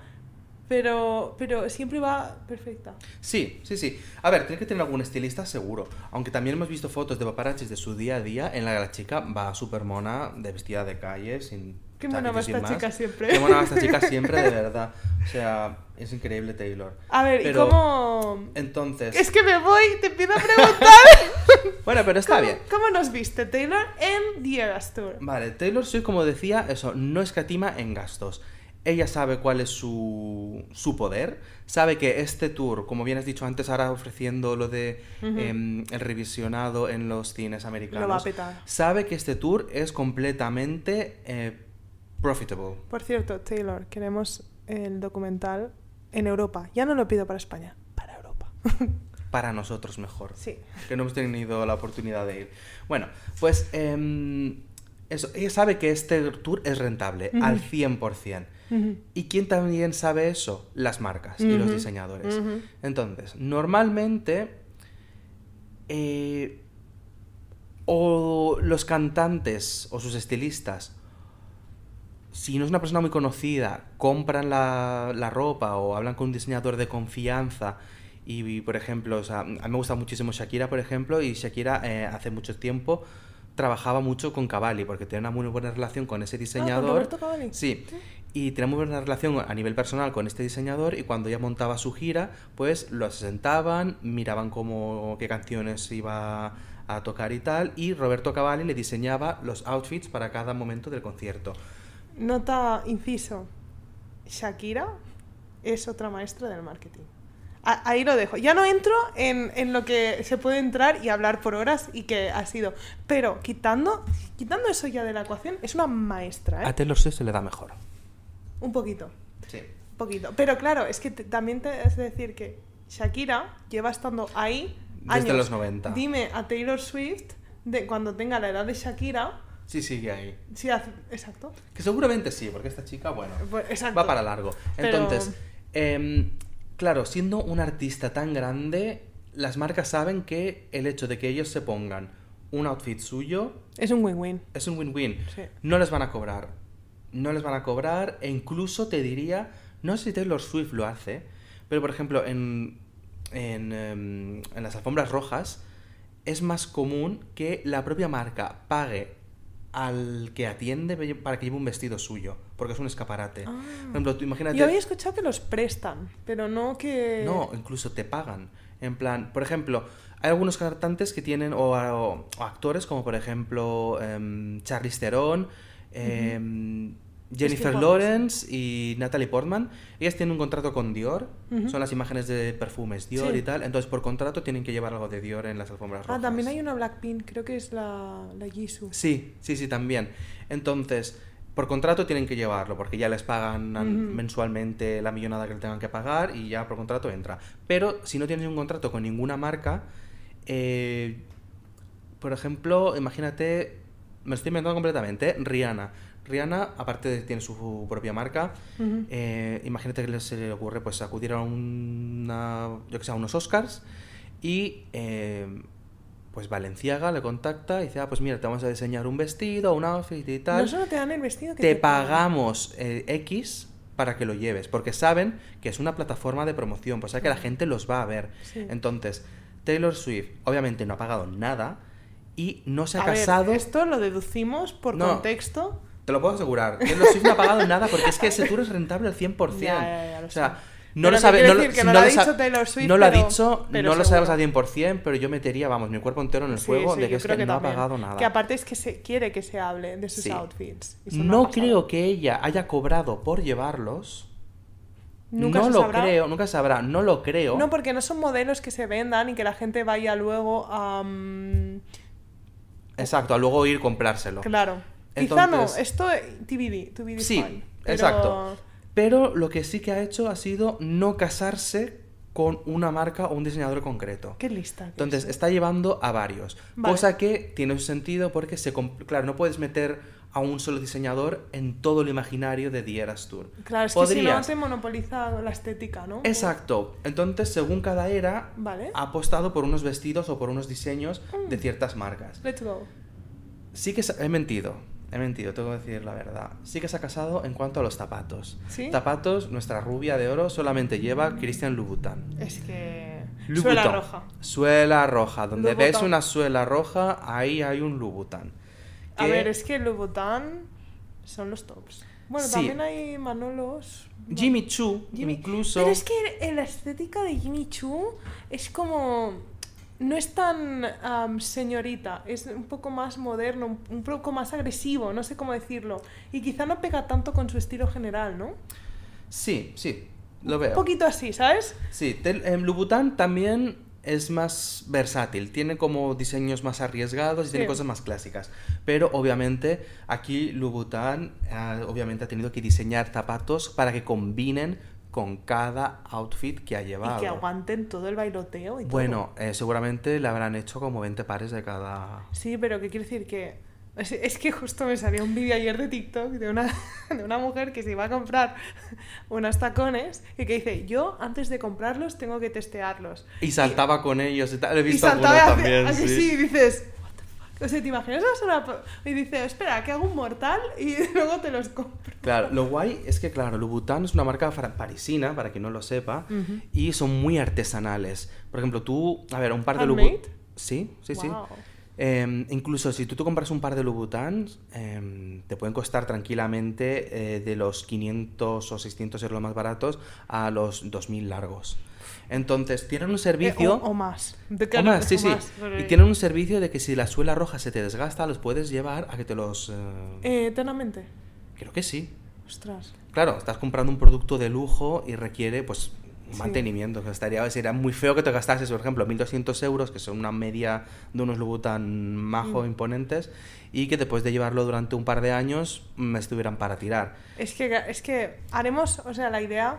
Speaker 1: pero, pero siempre va perfecta.
Speaker 2: Sí, sí, sí. A ver, tiene que tener algún estilista seguro. Aunque también hemos visto fotos de paparazzis de su día a día en la que la chica va súper mona, de vestida de calle, sin...
Speaker 1: Qué mona va esta chica siempre.
Speaker 2: Qué mona va esta chica siempre, de verdad. O sea, es increíble Taylor.
Speaker 1: A ver,
Speaker 2: Pero-
Speaker 1: ¿y cómo...?
Speaker 2: Entonces...
Speaker 1: Es que me voy, te empiezo a preguntar.
Speaker 2: Bueno, pero está
Speaker 1: ¿Cómo,
Speaker 2: bien.
Speaker 1: ¿Cómo nos viste Taylor en The Eras Tour?
Speaker 2: Vale, Taylor Swift, como decía, eso, no escatima en gastos. Ella sabe cuál es su, su poder, sabe que este tour, como bien has dicho antes, ahora ofreciendo lo de em, el revisionado en los cines americanos,
Speaker 1: Lo va a petar.
Speaker 2: sabe que este tour es completamente eh, profitable.
Speaker 1: Por cierto, Taylor, queremos el documental en Europa. Ya no lo pido para España, para Europa.
Speaker 2: Para nosotros mejor.
Speaker 1: sí.
Speaker 2: que no hemos tenido la oportunidad de ir. Bueno, pues em, eso, ella sabe que este tour es rentable al 100%.
Speaker 1: Ujú.
Speaker 2: ¿Y quién también sabe eso? Las marcas y los diseñadores. Entonces, normalmente, eh, o los cantantes o sus estilistas, si no es una persona muy conocida, compran la, la ropa o hablan con un diseñador de confianza. Y, por ejemplo, o sea, a mí me gusta muchísimo Shakira, por ejemplo, y Shakira eh, hace mucho tiempo trabajaba mucho con Cavalli, porque tenía una muy buena relación con ese
Speaker 1: Ah, ¿con
Speaker 2: diseñador.
Speaker 1: Roberto Cavalli?
Speaker 2: Sí, y tenía muy buena relación a nivel personal con este diseñador y cuando ella montaba su gira, pues lo sentaban, miraban cómo, qué canciones iba a tocar y tal, y Roberto Cavalli le diseñaba los outfits para cada momento del concierto.
Speaker 1: Nota, inciso. Shakira es otra maestra del marketing. A- Ahí lo dejo. Ya no entro en, en lo que se puede entrar y hablar por horas y que ha sido. Pero quitando, quitando eso ya de la ecuación, es una maestra, ¿eh?
Speaker 2: A Taylor Swift se le da mejor.
Speaker 1: Un poquito.
Speaker 2: Sí.
Speaker 1: Un poquito. Pero claro, es que te- también te has de decir que Shakira lleva estando ahí
Speaker 2: Desde
Speaker 1: años.
Speaker 2: los 90.
Speaker 1: Dime a Taylor Swift de cuando tenga la edad de Shakira.
Speaker 2: Sí, sigue ahí.
Speaker 1: Hace... Exacto.
Speaker 2: Que seguramente sí, porque esta chica, bueno,
Speaker 1: Pues,
Speaker 2: va para largo.
Speaker 1: Pero-
Speaker 2: Entonces, em, claro, siendo un artista tan grande, las marcas saben que el hecho de que ellos se pongan un outfit suyo
Speaker 1: Es un win-win.
Speaker 2: es un win-win.
Speaker 1: Sí.
Speaker 2: No les van a cobrar. No les van a cobrar e incluso te diría, no sé si Taylor Swift lo hace, pero por ejemplo en, en, em, en las alfombras rojas es más común que la propia marca pague al que atiende para que lleve un vestido suyo, porque es un escaparate.
Speaker 1: Ah.
Speaker 2: Por ejemplo, tú imagínate...
Speaker 1: Yo había escuchado que los prestan, pero no que...
Speaker 2: No, incluso te pagan. En plan, por ejemplo, hay algunos cantantes que tienen, o, o- o actores, como por ejemplo em, Charlize Theron, Jennifer. Lawrence y Natalie Portman. Ellas tienen un contrato con Dior, son las imágenes de perfumes Dior
Speaker 1: Sí.
Speaker 2: y tal. Entonces, por contrato tienen que llevar algo de Dior en las alfombras rojas.
Speaker 1: Ah, también hay una Blackpink, creo que es la, la Jisoo.
Speaker 2: Sí, sí, sí, también. Entonces, por contrato tienen que llevarlo, porque ya les pagan mensualmente la millonada que le tengan que pagar y ya por contrato entra. Pero si no tienes un contrato con ninguna marca, eh, por ejemplo, imagínate, me estoy inventando completamente, ¿eh? Rihanna. Rihanna, aparte de tiene su propia marca, eh, imagínate que se le ocurre pues acudir a una, yo que sé, a unos Oscars y eh, pues Valenciaga le contacta y dice, ah, pues mira, te vamos a diseñar un vestido, un outfit y tal.
Speaker 1: No solo te dan el vestido que
Speaker 2: te
Speaker 1: pagan.
Speaker 2: pagamos eh, X para que lo lleves, porque saben que es una plataforma de promoción, pues saben que la gente los va a ver.
Speaker 1: Sí.
Speaker 2: Entonces, Taylor Swift obviamente no ha pagado nada y no se ha
Speaker 1: A ver,
Speaker 2: casado...
Speaker 1: esto lo deducimos por
Speaker 2: No.
Speaker 1: contexto.
Speaker 2: Te lo puedo asegurar. Taylor Swift no ha pagado nada porque es que ese tour es rentable al 100%.
Speaker 1: Ya, ya, ya, lo
Speaker 2: o sea, no
Speaker 1: Pero
Speaker 2: lo sabe, no,
Speaker 1: decir no lo ha dicho Taylor Swift,
Speaker 2: no lo ha
Speaker 1: pero-
Speaker 2: dicho,
Speaker 1: pero
Speaker 2: no lo
Speaker 1: seguro.
Speaker 2: sabemos al 100%, pero yo metería, vamos, mi cuerpo entero en el
Speaker 1: Sí,
Speaker 2: fuego
Speaker 1: sí,
Speaker 2: de que es que, no
Speaker 1: también.
Speaker 2: ha pagado nada.
Speaker 1: Que aparte es que se quiere que se hable de sus
Speaker 2: Sí.
Speaker 1: outfits.
Speaker 2: No creo que ella haya cobrado por llevarlos.
Speaker 1: Nunca
Speaker 2: no
Speaker 1: se
Speaker 2: lo
Speaker 1: sabrá.
Speaker 2: creo, nunca sabrá, no lo creo.
Speaker 1: No, porque no son modelos que se vendan y que la gente vaya luego a... mm,
Speaker 2: Exacto, a luego ir comprárselo.
Speaker 1: Claro. Quizá no,
Speaker 2: Entonces-
Speaker 1: esto eh, TBD, to be
Speaker 2: Sí,
Speaker 1: defined, pero-
Speaker 2: exacto. Pero lo que sí que ha hecho ha sido no casarse con una marca o un diseñador concreto.
Speaker 1: Qué lista.
Speaker 2: Entonces,
Speaker 1: es.
Speaker 2: está llevando a varios.
Speaker 1: Vale.
Speaker 2: Cosa que tiene un sentido porque se... Claro, no puedes meter a un solo diseñador en todo el imaginario de The Eras Tour.
Speaker 1: Claro, es que si no te monopoliza la estética, ¿no?
Speaker 2: Exacto. Entonces, según cada era,
Speaker 1: Vale.
Speaker 2: ha apostado por unos vestidos o por unos diseños de ciertas marcas.
Speaker 1: Let's go.
Speaker 2: Sí que he mentido, he mentido, tengo que decir la verdad. Sí que se ha casado en cuanto a los zapatos.
Speaker 1: ¿Sí?
Speaker 2: Zapatos, nuestra rubia de oro solamente lleva Christian Louboutin.
Speaker 1: Es que...
Speaker 2: Louboutin.
Speaker 1: Suela roja.
Speaker 2: Suela roja. Donde
Speaker 1: Louboutin.
Speaker 2: ves una suela roja, ahí hay un Louboutin.
Speaker 1: A ver, es que Louboutin son los tops. Bueno,
Speaker 2: Sí.
Speaker 1: también hay Manolos.
Speaker 2: Jimmy Choo,
Speaker 1: Jimmy-
Speaker 2: incluso...
Speaker 1: Pero es que la estética de Jimmy Choo es como... No es tan señorita, es un poco más moderno, un, poco más agresivo, no sé cómo decirlo. Y quizá no pega tanto con su estilo general, ¿no?
Speaker 2: Sí, sí, lo veo.
Speaker 1: Un poquito así, ¿sabes?
Speaker 2: Sí, em, Louboutin también es más versátil, tiene como diseños más arriesgados y tiene cosas más clásicas. Pero obviamente aquí Louboutin ah, obviamente ha tenido que diseñar zapatos para que combinen con cada outfit que ha llevado.
Speaker 1: Y que aguanten todo el bailoteo y todo.
Speaker 2: Bueno, eh, seguramente le habrán hecho como 20 pares de cada...
Speaker 1: Sí, pero ¿qué quiere decir? Que es, es que justo me salió un vídeo ayer de TikTok de una, de una mujer que se iba a comprar unos tacones y que dice, yo antes de comprarlos tengo que testearlos.
Speaker 2: Y saltaba con ellos y tal. He
Speaker 1: Y
Speaker 2: visto
Speaker 1: saltaba y hace-
Speaker 2: también,
Speaker 1: ¿a que
Speaker 2: sí.
Speaker 1: dices. O sea, ¿te imaginas po- Y dice, espera, que hago un mortal y luego te los compro.
Speaker 2: Claro, lo guay es que, claro, Louboutin es una marca parisina, para quien no lo sepa, y son muy artesanales. Por ejemplo, tú, a ver, un par de. Louboutin... Sí, sí, sí. Em, incluso si tú te compras un par de Louboutin, em, te pueden costar tranquilamente eh, de los 500 o 600 euros más baratos a los 2000 largos. Entonces, tienen un
Speaker 1: Eh,
Speaker 2: servicio...
Speaker 1: o, o más. De
Speaker 2: o más, sí,
Speaker 1: o
Speaker 2: sí.
Speaker 1: más, pero-
Speaker 2: Y tienen un servicio de que si la suela roja se te desgasta, los puedes llevar a que te los... eh,
Speaker 1: Eh, eternamente.
Speaker 2: Creo que sí.
Speaker 1: Ostras.
Speaker 2: Claro, estás comprando un producto de lujo y requiere, pues,
Speaker 1: Sí.
Speaker 2: mantenimiento. que estaría, sería muy feo que te gastases, por ejemplo, 1.200 euros, que son una media de unos Louboutin majo
Speaker 1: Mm.
Speaker 2: imponentes, y que después de llevarlo durante un par de años me estuvieran para tirar.
Speaker 1: Es que, es que haremos, o sea, la idea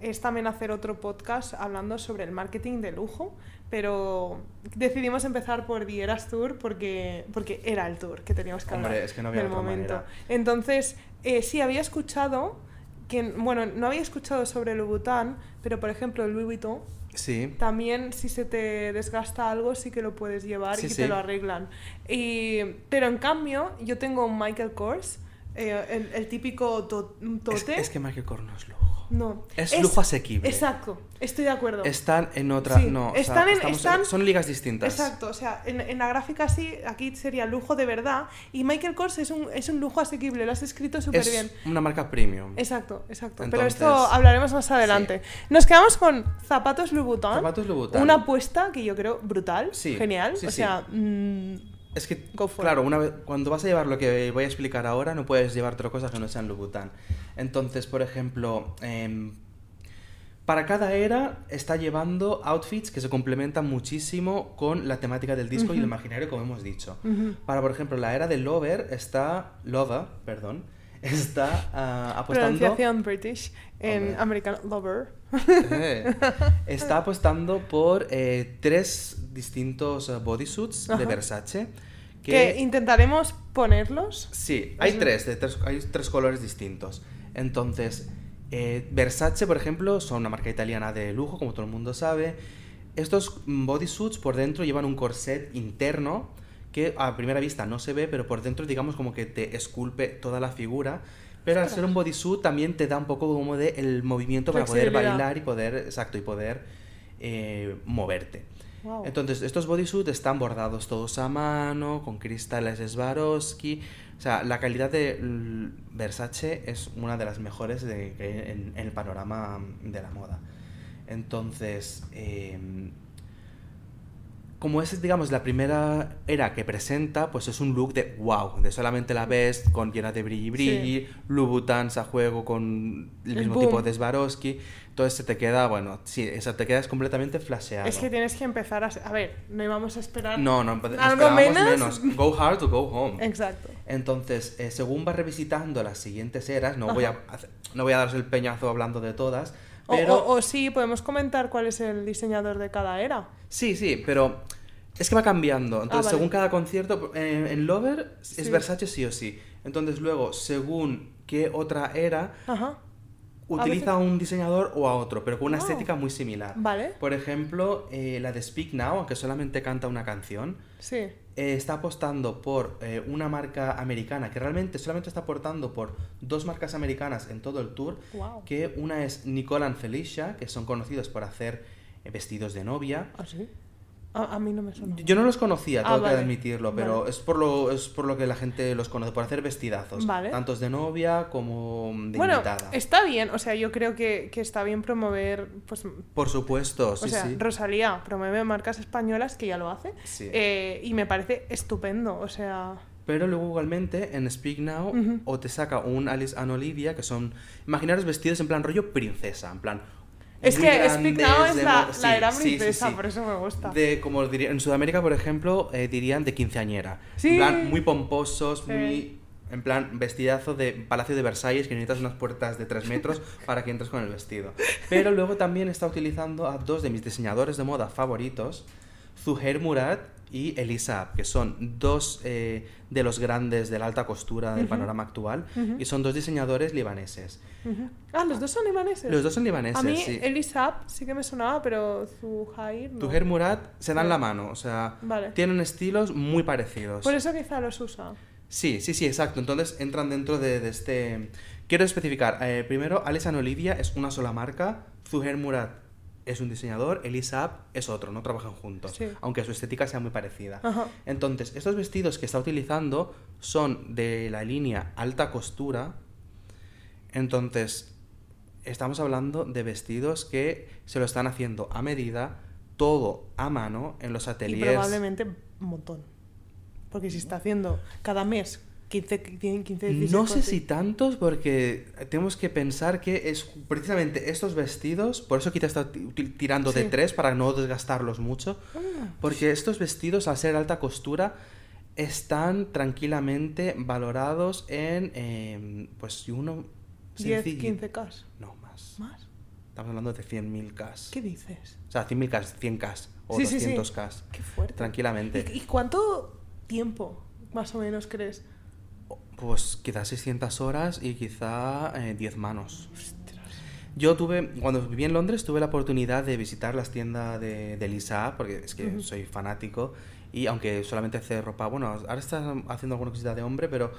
Speaker 1: es también hacer otro podcast hablando sobre el marketing de lujo, pero decidimos empezar por The Eras Tour porque, porque era el tour que teníamos que
Speaker 2: Hombre,
Speaker 1: hablar
Speaker 2: es que no había
Speaker 1: del
Speaker 2: otra
Speaker 1: momento.
Speaker 2: manera.
Speaker 1: Entonces, eh, sí, había escuchado, que, bueno, no había escuchado sobre Louboutin, pero por ejemplo el Louis Vuitton,
Speaker 2: Sí.
Speaker 1: también si se te desgasta algo sí que lo puedes llevar
Speaker 2: Sí,
Speaker 1: y
Speaker 2: sí.
Speaker 1: te lo arreglan. Y, pero en cambio, yo tengo un Michael Kors, eh, el, el típico to-
Speaker 2: Es,
Speaker 1: tote.
Speaker 2: es que Michael Kors no es lujo.
Speaker 1: No.
Speaker 2: Es lujo asequible.
Speaker 1: Exacto, estoy de acuerdo.
Speaker 2: Están en otra...
Speaker 1: Sí,
Speaker 2: No, o sea,
Speaker 1: están en-
Speaker 2: estamos-
Speaker 1: están-
Speaker 2: son ligas distintas.
Speaker 1: Exacto, o sea, en, en la gráfica sí, aquí sería lujo de verdad. Y Michael Kors es un, es un lujo asequible, lo has escrito súper
Speaker 2: Es
Speaker 1: bien.
Speaker 2: una marca premium.
Speaker 1: Exacto, exacto. Pero esto hablaremos más adelante. Nos quedamos con zapatos Louboutin.
Speaker 2: Zapatos Louboutin.
Speaker 1: Una apuesta que yo creo brutal,
Speaker 2: Sí,
Speaker 1: genial. o sea, mm,
Speaker 2: Es que, claro, una vez, cuando vas a llevar lo que voy a explicar ahora, no puedes llevar otra cosa que no sean Louboutin. Entonces, por ejemplo, em, para cada era está llevando outfits que se complementan muchísimo con la temática del disco y el imaginario, como hemos dicho. Para, por ejemplo, la era de Lover está... Lover, perdón. Está ah, apostando...
Speaker 1: pronunciación British en
Speaker 2: Hombre.
Speaker 1: American Lover.
Speaker 2: Eh, está apostando por eh, tres distintos eh, bodysuits de. Versace.
Speaker 1: Que intentaremos ponerlos.
Speaker 2: Sí, hay tres, de tres, hay tres colores distintos. Entonces, eh, Versace, por ejemplo, son una marca italiana de lujo, como todo el mundo sabe. Estos bodysuits por dentro llevan un corset interno que a primera vista no se ve, pero por dentro digamos como que te esculpe toda la figura. Pero al ser un bodysuit también te da un poco como de el movimiento para poder bailar y poder, exacto, y poder eh, moverte. Entonces, estos bodysuits están bordados todos a mano, con cristales Swarovski. O sea, la calidad de Versace es una de las mejores en, en el panorama de la moda. Entonces, em, como es, digamos, la primera era que presenta, pues es un look de wow, de solamente la ves con llena de brilli brilli, Louboutins a juego con el
Speaker 1: El
Speaker 2: mismo
Speaker 1: boom.
Speaker 2: tipo de Swarovski, entonces se te queda, bueno, sí, eso te quedas completamente flasheado.
Speaker 1: Es que tienes que empezar a... A ver, no íbamos a esperar...
Speaker 2: No, no,
Speaker 1: Algo
Speaker 2: esperábamos
Speaker 1: menos.
Speaker 2: Go hard to go home.
Speaker 1: Exacto.
Speaker 2: Entonces, eh, según va revisitando las siguientes eras, no
Speaker 1: Ajá.
Speaker 2: voy, a, no voy a daros el peñazo hablando de todas, pero...
Speaker 1: O, o sí, podemos comentar cuál es el diseñador de cada era.
Speaker 2: Sí, sí, pero Es que va cambiando. Entonces,
Speaker 1: vale.
Speaker 2: según cada concierto, eh, en Lover
Speaker 1: Sí.
Speaker 2: es Versace sí o sí. Entonces, luego, según qué otra era,
Speaker 1: Ajá.
Speaker 2: utiliza a un diseñador o a otro, pero con una
Speaker 1: Wow.
Speaker 2: estética muy similar.
Speaker 1: Vale.
Speaker 2: Por ejemplo, eh, la de Speak Now, aunque solamente canta una canción,
Speaker 1: Sí.
Speaker 2: Eh, está apostando por eh, una marca americana que realmente solamente está aportando por dos marcas americanas en todo el tour,
Speaker 1: Wow.
Speaker 2: que una es Nicole and Felicia, que son conocidos por hacer eh, vestidos de novia.
Speaker 1: ¿Ah, sí? A, a mí no me suena.
Speaker 2: Yo no los conocía,
Speaker 1: Ah,
Speaker 2: tengo
Speaker 1: vale.
Speaker 2: que admitirlo, pero
Speaker 1: Vale.
Speaker 2: es por lo es por lo que la gente los conoce, por hacer vestidazos,
Speaker 1: Vale.
Speaker 2: tantos de novia como de
Speaker 1: bueno,
Speaker 2: invitada.
Speaker 1: está bien, o sea, yo creo que, que está bien promover, pues,
Speaker 2: Por supuesto, sí,
Speaker 1: o sea,
Speaker 2: sí.
Speaker 1: Rosalía promueve marcas españolas que ya lo hace,
Speaker 2: Sí.
Speaker 1: eh, y me parece estupendo, o sea,
Speaker 2: Pero luego igualmente en Speak Now o te saca un Alice and Olivia que son, imaginaros vestidos en plan rollo princesa, en plan...
Speaker 1: es que Speak Now
Speaker 2: grandes,
Speaker 1: es
Speaker 2: de
Speaker 1: la,
Speaker 2: sí,
Speaker 1: la era
Speaker 2: sí, sí,
Speaker 1: princesa,
Speaker 2: sí.
Speaker 1: por eso me gusta.
Speaker 2: De, como diría, en Sudamérica, por ejemplo, eh, dirían de quinceañera.
Speaker 1: Sí.
Speaker 2: En plan, muy pomposos, muy... En plan, vestidazo de Palacio de Versalles, que necesitas unas puertas de 3 metros para que entres con el vestido. Pero luego también está utilizando a dos de mis diseñadores de moda favoritos, Zuhair Murad y Elisa que son dos eh, de los grandes de la alta costura del panorama actual, y son dos diseñadores libaneses.
Speaker 1: Ah, los dos son libaneses.
Speaker 2: Los dos son libaneses,
Speaker 1: A mí
Speaker 2: sí.
Speaker 1: Elisab sí que me sonaba, pero Zuhair no.
Speaker 2: Zuhair Murad se dan la mano, o sea,
Speaker 1: Vale.
Speaker 2: tienen estilos muy parecidos.
Speaker 1: Por eso quizá los usa.
Speaker 2: Sí, sí, sí, exacto. Entonces entran dentro de, de este... Quiero especificar, eh, primero, Alison Olivia es una sola marca, Zuhair Murad es un diseñador, Elisa Ab es otro, no trabajan juntos,
Speaker 1: Sí.
Speaker 2: aunque su estética sea muy parecida.
Speaker 1: Ajá.
Speaker 2: Entonces, estos vestidos que está utilizando son de la línea alta costura. Entonces, estamos hablando de vestidos que se lo están haciendo a medida, todo a mano, en los
Speaker 1: Y
Speaker 2: ateliers.
Speaker 1: probablemente un montón. Porque si está haciendo cada mes 15, 15, 15 16
Speaker 2: No sé si tantos, porque tenemos que pensar que es precisamente estos vestidos, por eso quizás está ti- ti- tirando de tres para no desgastarlos mucho,
Speaker 1: Ah,
Speaker 2: porque estos vestidos, al ser alta costura, están tranquilamente valorados en, em, pues, si uno
Speaker 1: 10,
Speaker 2: sencillo-
Speaker 1: 15 K.
Speaker 2: No, más.
Speaker 1: ¿Más?
Speaker 2: Estamos hablando de 100.000 K.
Speaker 1: ¿Qué dices?
Speaker 2: O sea, 100.000 K, 100 K o
Speaker 1: Sí, sí, sí.
Speaker 2: 200 K.
Speaker 1: Qué fuerte.
Speaker 2: Tranquilamente.
Speaker 1: ¿Y, y cuánto tiempo más o menos crees?
Speaker 2: Pues quizás 600 horas y quizá eh, 10 manos. Yo tuve, cuando viví en Londres, tuve la oportunidad de visitar las tiendas de, de Lisa, porque es que soy fanático, y aunque solamente hace ropa, bueno, ahora está haciendo alguna cosita de hombre, pero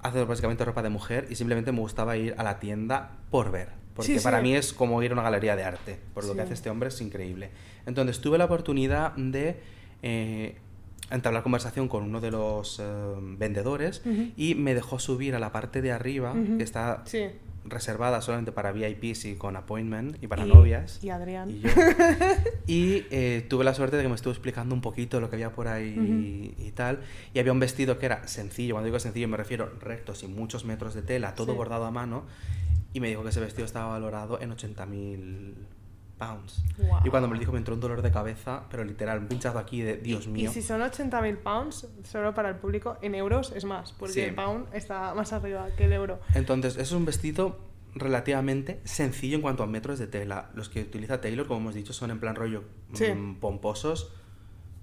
Speaker 2: hace básicamente ropa de mujer, y simplemente me gustaba ir a la tienda por ver, porque
Speaker 1: Sí, sí.
Speaker 2: para mí es como ir a una galería de arte, por lo
Speaker 1: Sí.
Speaker 2: que hace este hombre es increíble. Entonces tuve la oportunidad de eh, entablar conversación con uno de los eh, vendedores, y me dejó subir a la parte de arriba,
Speaker 1: Ujú.
Speaker 2: que está
Speaker 1: Sí.
Speaker 2: reservada solamente para VIPs y con appointment y para
Speaker 1: Y-
Speaker 2: novias.
Speaker 1: Y Adrián.
Speaker 2: Y yo. Y eh, tuve la suerte de que me estuvo explicando un poquito lo que había por ahí y, y tal. Y había un vestido que era sencillo. Cuando digo sencillo me refiero recto, sin muchos metros de tela, todo
Speaker 1: Sí.
Speaker 2: bordado a mano. Y me dijo que ese vestido estaba valorado en 80.000 pounds.
Speaker 1: Guau.
Speaker 2: Y cuando me lo dijo me entró un dolor de cabeza, pero literal, un pinchazo aquí de Dios mío.
Speaker 1: Y si son 80.000 pounds, solo para el público, en euros es más, porque
Speaker 2: Sí.
Speaker 1: el pound está más arriba que el euro.
Speaker 2: Entonces, es un vestido relativamente sencillo en cuanto a metros de tela. Los que utiliza Taylor, como hemos dicho, son en plan rollo
Speaker 1: Sí.
Speaker 2: mm, pomposos.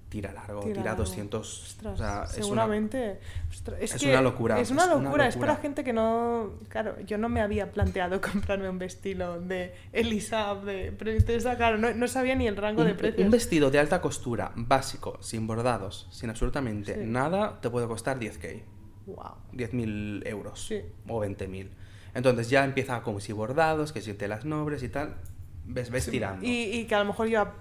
Speaker 2: Tira largo,
Speaker 1: Tira
Speaker 2: tira,
Speaker 1: largo.
Speaker 2: 200.
Speaker 1: Ostras,
Speaker 2: o sea, es una-
Speaker 1: seguramente. es,
Speaker 2: es
Speaker 1: que
Speaker 2: una locura,
Speaker 1: Es una
Speaker 2: es una
Speaker 1: locura. Es para gente que no. Claro, yo no me había planteado comprarme un vestido de Elisa, de princesa. Claro, no, no sabía ni el rango de precios.
Speaker 2: un vestido de alta costura, básico, sin bordados, sin absolutamente
Speaker 1: Sí.
Speaker 2: nada, te puede costar 10k.
Speaker 1: Wow.
Speaker 2: 10.000 euros.
Speaker 1: Sí.
Speaker 2: O 20.000. Entonces ya empieza como si bordados, que si telas nobres y tal. Ves, ves tirando.
Speaker 1: Y, y que a lo mejor lleva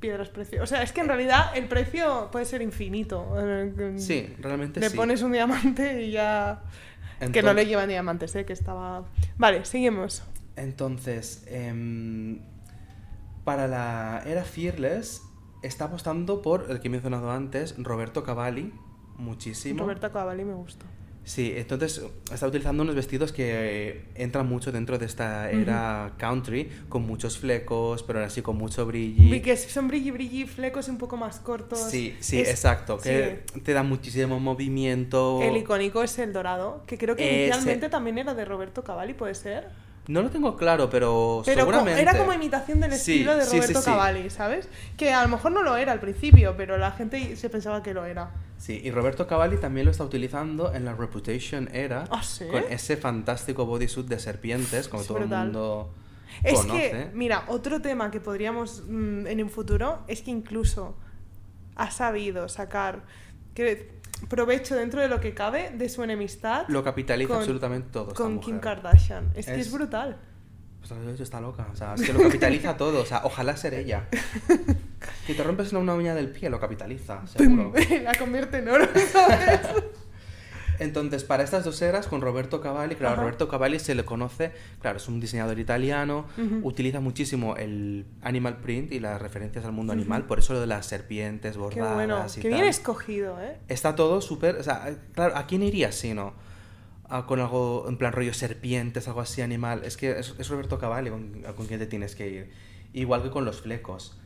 Speaker 1: piedras preciosas. O sea, es que en realidad el precio puede ser infinito. Eh,
Speaker 2: Sí, realmente
Speaker 1: Le
Speaker 2: sí.
Speaker 1: pones un diamante y ya. que no le llevan diamantes, ¿eh? Que estaba. Vale, seguimos.
Speaker 2: Entonces, em, para la era Fearless está apostando por el que he mencionado antes, Roberto Cavalli, muchísimo.
Speaker 1: Roberta Cavalli me gusta.
Speaker 2: Sí, entonces está utilizando unos vestidos que eh, entran mucho dentro de esta era country, con muchos flecos, pero aún así con mucho brillo.
Speaker 1: Y que son brilli brilli, flecos un poco más cortos.
Speaker 2: Sí, sí,
Speaker 1: Es-
Speaker 2: exacto, que
Speaker 1: sí.
Speaker 2: te da muchísimo movimiento.
Speaker 1: El icónico es el dorado, que creo que
Speaker 2: Ese-
Speaker 1: inicialmente también era de Roberto Cavalli, ¿puede ser?
Speaker 2: No lo tengo claro, pero, seguramente...
Speaker 1: era como imitación del estilo de
Speaker 2: sí,
Speaker 1: Roberto
Speaker 2: sí.
Speaker 1: Cavalli, ¿sabes? Que a lo mejor no lo era al principio, pero la gente se pensaba que lo era.
Speaker 2: Sí, y Roberto Cavalli también lo está utilizando en la Reputation era
Speaker 1: ¿Ah, sí?
Speaker 2: con ese fantástico bodysuit de serpientes, como
Speaker 1: Es
Speaker 2: todo
Speaker 1: brutal.
Speaker 2: el mundo
Speaker 1: Es
Speaker 2: conoce.
Speaker 1: que, mira, otro tema que podríamos mm, en un futuro es que incluso ha sabido sacar que, provecho dentro de lo que cabe de su enemistad
Speaker 2: Lo capitaliza
Speaker 1: con-
Speaker 2: absolutamente todo.
Speaker 1: con Kim. Kardashian. Es, que
Speaker 2: Es-
Speaker 1: es brutal.
Speaker 2: Pues está loca, o sea, es que lo capitaliza todo, o sea, ojalá ser ella. Si te rompes una uña del pie, lo capitaliza, seguro.
Speaker 1: la convierte en oro, ¿sabes?
Speaker 2: Entonces, para estas dos eras, con Roberto Cavalli, claro,
Speaker 1: Ajá.
Speaker 2: Roberto Cavalli se le conoce, claro, es un diseñador italiano, utiliza muchísimo el animal print y las referencias al mundo animal, por eso lo de las serpientes
Speaker 1: Qué
Speaker 2: bordadas
Speaker 1: bueno,
Speaker 2: y
Speaker 1: qué
Speaker 2: tal.
Speaker 1: bien escogido, ¿eh?
Speaker 2: Está todo súper, o sea, claro, ¿a quién iría si no? Ah, con algo en plan rollo serpientes, algo así animal. Es que es, es Roberto Cavalli con, con quien te tienes que ir. Igual que con los flecos.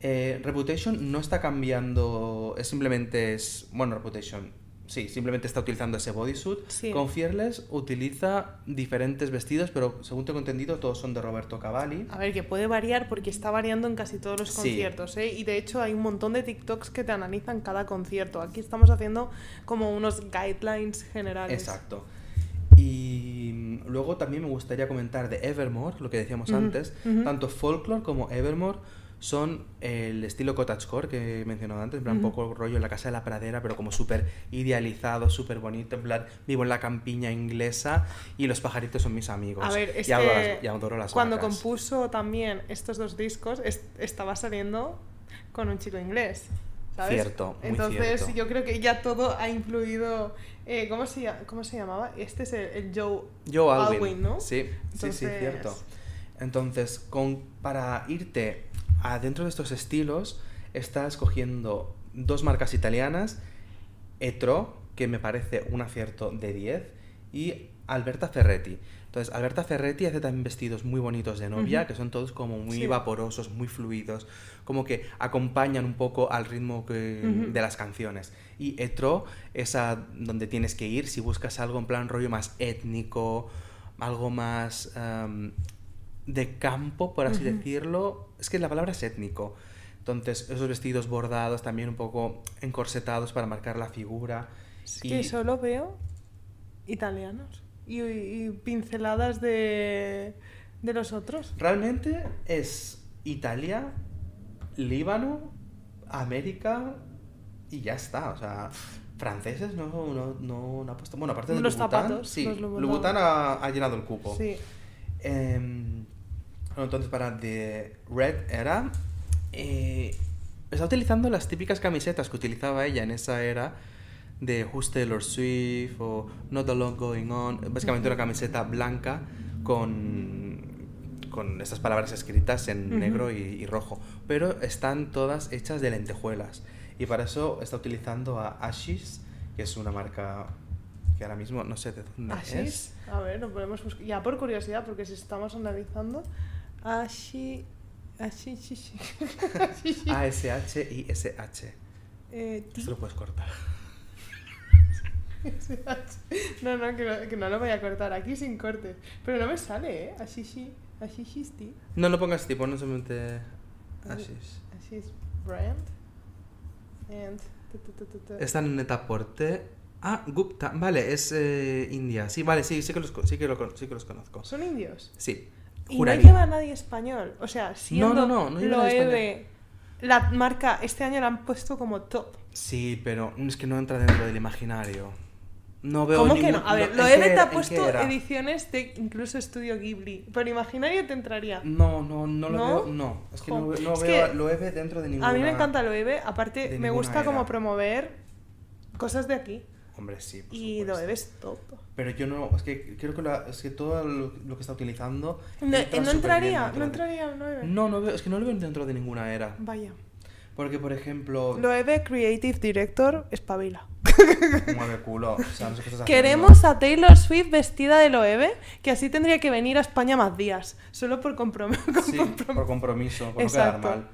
Speaker 2: Eh, Reputation no está cambiando, es simplemente es, bueno, Reputation, sí, simplemente está utilizando ese bodysuit.
Speaker 1: Sí.
Speaker 2: Con Fearless utiliza diferentes vestidos, pero según tengo entendido todos son de Roberto Cavalli.
Speaker 1: A ver, que puede variar porque está variando en casi todos los
Speaker 2: Sí.
Speaker 1: conciertos, ¿eh? Y de hecho hay un montón de TikToks que te analizan cada concierto. Aquí estamos haciendo como unos guidelines generales.
Speaker 2: Exacto. Y luego también me gustaría comentar de Evermore, lo que decíamos antes. Tanto Folklore como Evermore son el estilo cottagecore que he mencionado antes, en plan un
Speaker 1: Ujú.
Speaker 2: poco rollo en la casa de la pradera, pero como súper idealizado, súper bonito, en plan vivo en la campiña inglesa y los pajaritos son mis amigos.
Speaker 1: A ver, es
Speaker 2: y adoro
Speaker 1: que
Speaker 2: las, y adoro las
Speaker 1: cuando
Speaker 2: vacas.
Speaker 1: compuso también estos dos discos es- estaba saliendo con un chico inglés, ¿sabes?
Speaker 2: Cierto, muy
Speaker 1: Entonces
Speaker 2: cierto.
Speaker 1: yo creo que ya todo ha influido. eh, ¿cómo, se, lla- ¿Cómo se llamaba? Este es el, el Joe
Speaker 2: Joe Alwyn,
Speaker 1: Alwyn, ¿no?
Speaker 2: Sí, sí, sí,
Speaker 1: Entonces-
Speaker 2: cierto. Entonces, con, para irte adentro de estos estilos, estás cogiendo dos marcas italianas, Etro, que me parece un acierto de 10, y Alberta Ferretti. Entonces, Alberta Ferretti hace también vestidos muy bonitos de novia, que son todos como muy
Speaker 1: Sí.
Speaker 2: vaporosos, muy fluidos, como que acompañan un poco al ritmo que- de las canciones. Y Etro es a donde tienes que ir si buscas algo en plan rollo más étnico, algo más de campo, por así
Speaker 1: Ujú.
Speaker 2: decirlo. Es que la palabra es étnico. Entonces, esos vestidos bordados, también un poco encorsetados para marcar la figura.
Speaker 1: Es
Speaker 2: y
Speaker 1: que solo veo italianos y, y pinceladas de, de los otros.
Speaker 2: realmente es Italia, Líbano, América y ya está. O sea, franceses no, no, no, no ha puesto. Bueno, aparte de
Speaker 1: Los
Speaker 2: Louboutin,
Speaker 1: zapatos,
Speaker 2: sí,
Speaker 1: los. Louboutin
Speaker 2: ha, ha llenado el cupo.
Speaker 1: Sí.
Speaker 2: Em, bueno, entonces, para The Red Era, eh, está utilizando las típicas camisetas que utilizaba ella en esa era de Who's Taylor Swift o Not a Lot Going On. Básicamente una camiseta blanca con, con estas palabras escritas en negro y, y rojo. Pero están todas hechas de lentejuelas. Y para eso está utilizando a Ashis, que es una marca que ahora mismo no sé de dónde
Speaker 1: Así
Speaker 2: es.
Speaker 1: A ver, lo podemos buscar. Ya por curiosidad, porque si estamos analizando. Ashi. Ashi. shi, shi. Ashi, shi.
Speaker 2: A-S-H-I-S-H. Esto lo puedes cortar.
Speaker 1: No, no, que no, que no lo voy a cortar. Aquí sin cortes. Pero no me sale, ¿eh? Sí, sí.
Speaker 2: No lo pongas tipo, no simplemente
Speaker 1: Ah,
Speaker 2: Ashis.
Speaker 1: Así es brand. And.
Speaker 2: Están en Netaporte. Ah, Gupta. Vale, es eh, India. Sí, vale, sí, sí que los, sí que lo sí que los conozco.
Speaker 1: Son indios.
Speaker 2: Sí.
Speaker 1: Y no lleva nadie español. O sea, siendo
Speaker 2: no, no, no lleva nadie
Speaker 1: Loewe, la marca este año la han puesto como top.
Speaker 2: Sí, pero es que no entra dentro del imaginario. No veo
Speaker 1: ¿Cómo que no? A ver,
Speaker 2: ¿en
Speaker 1: Loewe
Speaker 2: qué
Speaker 1: te ha
Speaker 2: ¿En qué
Speaker 1: puesto ediciones de incluso Estudio Ghibli. Pero imaginario te entraría.
Speaker 2: No, no, no lo
Speaker 1: ¿No?
Speaker 2: veo. No, es que no,
Speaker 1: es
Speaker 2: veo
Speaker 1: que
Speaker 2: a Loewe dentro de ninguna.
Speaker 1: A mí me encanta Loewe. Aparte,
Speaker 2: de
Speaker 1: me gusta como promover cosas de aquí.
Speaker 2: Hombre, sí. por
Speaker 1: Y
Speaker 2: supuesto.
Speaker 1: Loewe es top.
Speaker 2: Pero yo no, es que creo que, la- es que todo lo, lo que está utilizando.
Speaker 1: No,
Speaker 2: entra
Speaker 1: no entraría,
Speaker 2: dentro
Speaker 1: no entraría.
Speaker 2: No, no veo, es que no lo veo dentro de ninguna era.
Speaker 1: Vaya.
Speaker 2: Porque, por ejemplo,
Speaker 1: Loewe Creative Director, espabila.
Speaker 2: mueve culo. O sea, no sé qué estás
Speaker 1: Queremos a Taylor Swift vestida de Loewe, que así tendría que venir a España más días, solo por compromiso.
Speaker 2: Sí, por compromiso, por no quedar
Speaker 1: Exacto.
Speaker 2: mal.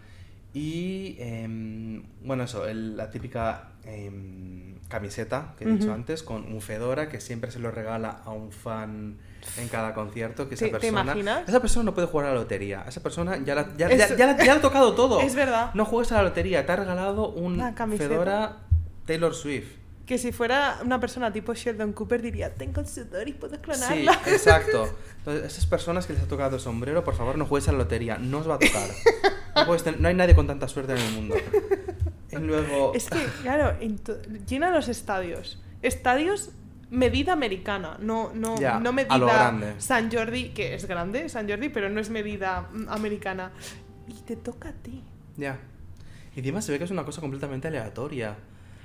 Speaker 2: Y, em, bueno, eso, el- la típica em, camiseta, que he dicho antes, con un fedora que siempre se lo regala a un fan en cada concierto. Que esa
Speaker 1: ¿Te- te
Speaker 2: persona,
Speaker 1: imaginas?
Speaker 2: Esa persona no puede jugar a la lotería. Esa persona ya, la- ya, ya- ya- ha tocado todo.
Speaker 1: Es verdad.
Speaker 2: No juegues a la lotería. Te ha regalado un fedora Taylor Swift.
Speaker 1: Que si fuera una persona tipo Sheldon Cooper diría, tengo sudor y puedo
Speaker 2: Sí,
Speaker 1: clonarla.
Speaker 2: exacto. Entonces, esas personas que les ha tocado el sombrero, por favor, no juegues a la lotería. No os va a tocar. No, puedes ten- no hay nadie con tanta suerte en el mundo. Y luego...
Speaker 1: Es que, claro, llena los estadios. Estadios medida americana, no, no,
Speaker 2: Ya,
Speaker 1: no
Speaker 2: a lo
Speaker 1: medida
Speaker 2: grande.
Speaker 1: San Jordi, que es grande, San Jordi, pero no es medida mm, americana. Y te toca a ti.
Speaker 2: Ya. Y encima se ve que es una cosa completamente aleatoria.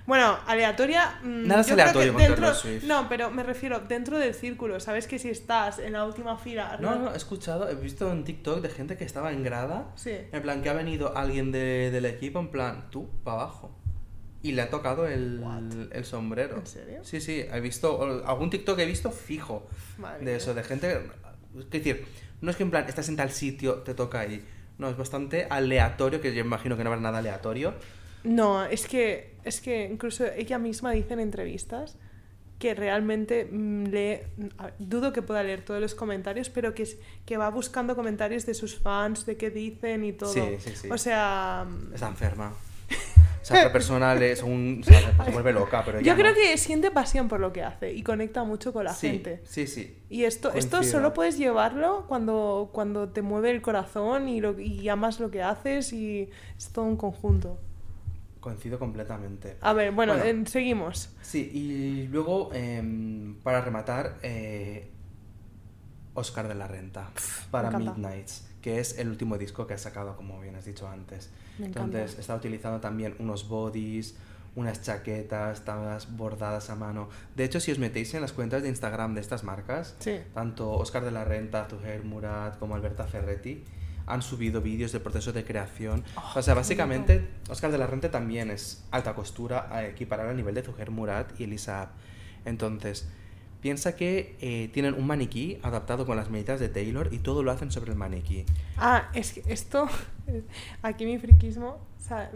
Speaker 1: Bueno, aleatoria. mm,
Speaker 2: Nada es aleatorio con
Speaker 1: dentro,
Speaker 2: Taylor Swift.
Speaker 1: No, pero me refiero dentro del círculo. Sabes que si estás en la última fila.
Speaker 2: No, no, he escuchado, he visto en TikTok de gente que estaba en grada.
Speaker 1: Sí.
Speaker 2: En plan, que ha venido alguien de- del equipo, en plan, tú, para abajo. Y le ha tocado el, el sombrero.
Speaker 1: ¿En serio?
Speaker 2: Sí, sí, he visto, algún TikTok he visto fijo
Speaker 1: Madre
Speaker 2: de eso, de gente... Es decir, no es que en plan, estás en tal sitio, te toca ahí. No, es bastante aleatorio, que yo imagino que no habrá nada aleatorio.
Speaker 1: No, es que, es que incluso ella misma dice en entrevistas que realmente mm, lee, ver, dudo que pueda leer todos los comentarios, pero que, que va buscando comentarios de sus fans, de qué dicen y todo.
Speaker 2: Sí, sí, sí.
Speaker 1: O sea, mm,
Speaker 2: Está enferma. O sea, otra persona le, es un, se, se vuelve loca, pero
Speaker 1: yo creo
Speaker 2: no.
Speaker 1: que siente pasión por lo que hace y conecta mucho con la
Speaker 2: sí,
Speaker 1: gente.
Speaker 2: Sí, sí.
Speaker 1: Y esto, esto solo puedes llevarlo cuando, cuando te mueve el corazón y, lo, y amas lo que haces y es todo un conjunto.
Speaker 2: Coincido completamente.
Speaker 1: A ver, bueno,
Speaker 2: Bueno.
Speaker 1: en- seguimos.
Speaker 2: Sí, y luego, em, para rematar, eh, Oscar de la Renta, para. Midnights, que es el último disco que ha sacado, como bien has dicho antes.
Speaker 1: Me encanta.
Speaker 2: Entonces, está utilizando también unos bodies, unas chaquetas, todas bordadas a mano. De hecho, si os metéis en las cuentas de Instagram de estas marcas,
Speaker 1: Sí.
Speaker 2: tanto Oscar de la Renta, Zuhair Murat como Alberta Ferretti han subido vídeos del proceso de creación.
Speaker 1: Oh,
Speaker 2: o sea, básicamente, Oscar de la Renta también es alta costura a equiparar al nivel de Zuhair Murat y Elisa Ab. Entonces, piensa que eh, tienen un maniquí adaptado con las medidas de Taylor y todo lo hacen sobre el maniquí.
Speaker 1: Ah, es que esto, aquí mi friquismo, o sea,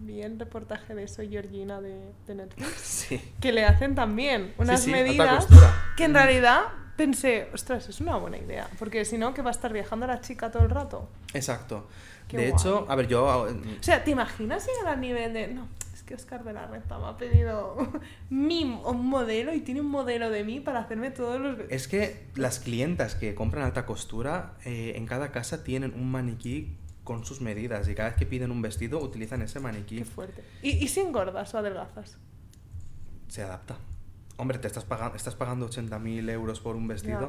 Speaker 1: vi el reportaje de Soy Georgina de, de Netflix,
Speaker 2: Sí.
Speaker 1: que le hacen también unas
Speaker 2: sí, alta
Speaker 1: medidas que en realidad pensé, ostras, es una buena idea, porque si no, que va a estar viajando la chica todo el rato.
Speaker 2: Exacto.
Speaker 1: Qué
Speaker 2: de
Speaker 1: guay.
Speaker 2: hecho, a ver, yo...
Speaker 1: O sea, ¿te imaginas llegar al nivel de, no, es que Oscar de la Renta me ha pedido mi, un modelo y tiene un modelo de mí para hacerme todos los...
Speaker 2: Es que las clientas que compran alta costura, eh, en cada casa tienen un maniquí con sus medidas y cada vez que piden un vestido utilizan ese maniquí.
Speaker 1: Qué fuerte. ¿Y, y si engordas o adelgazas?
Speaker 2: Se adapta. Hombre, te estás pagando, estás pagando 80.000 euros por un vestido.
Speaker 1: Ya.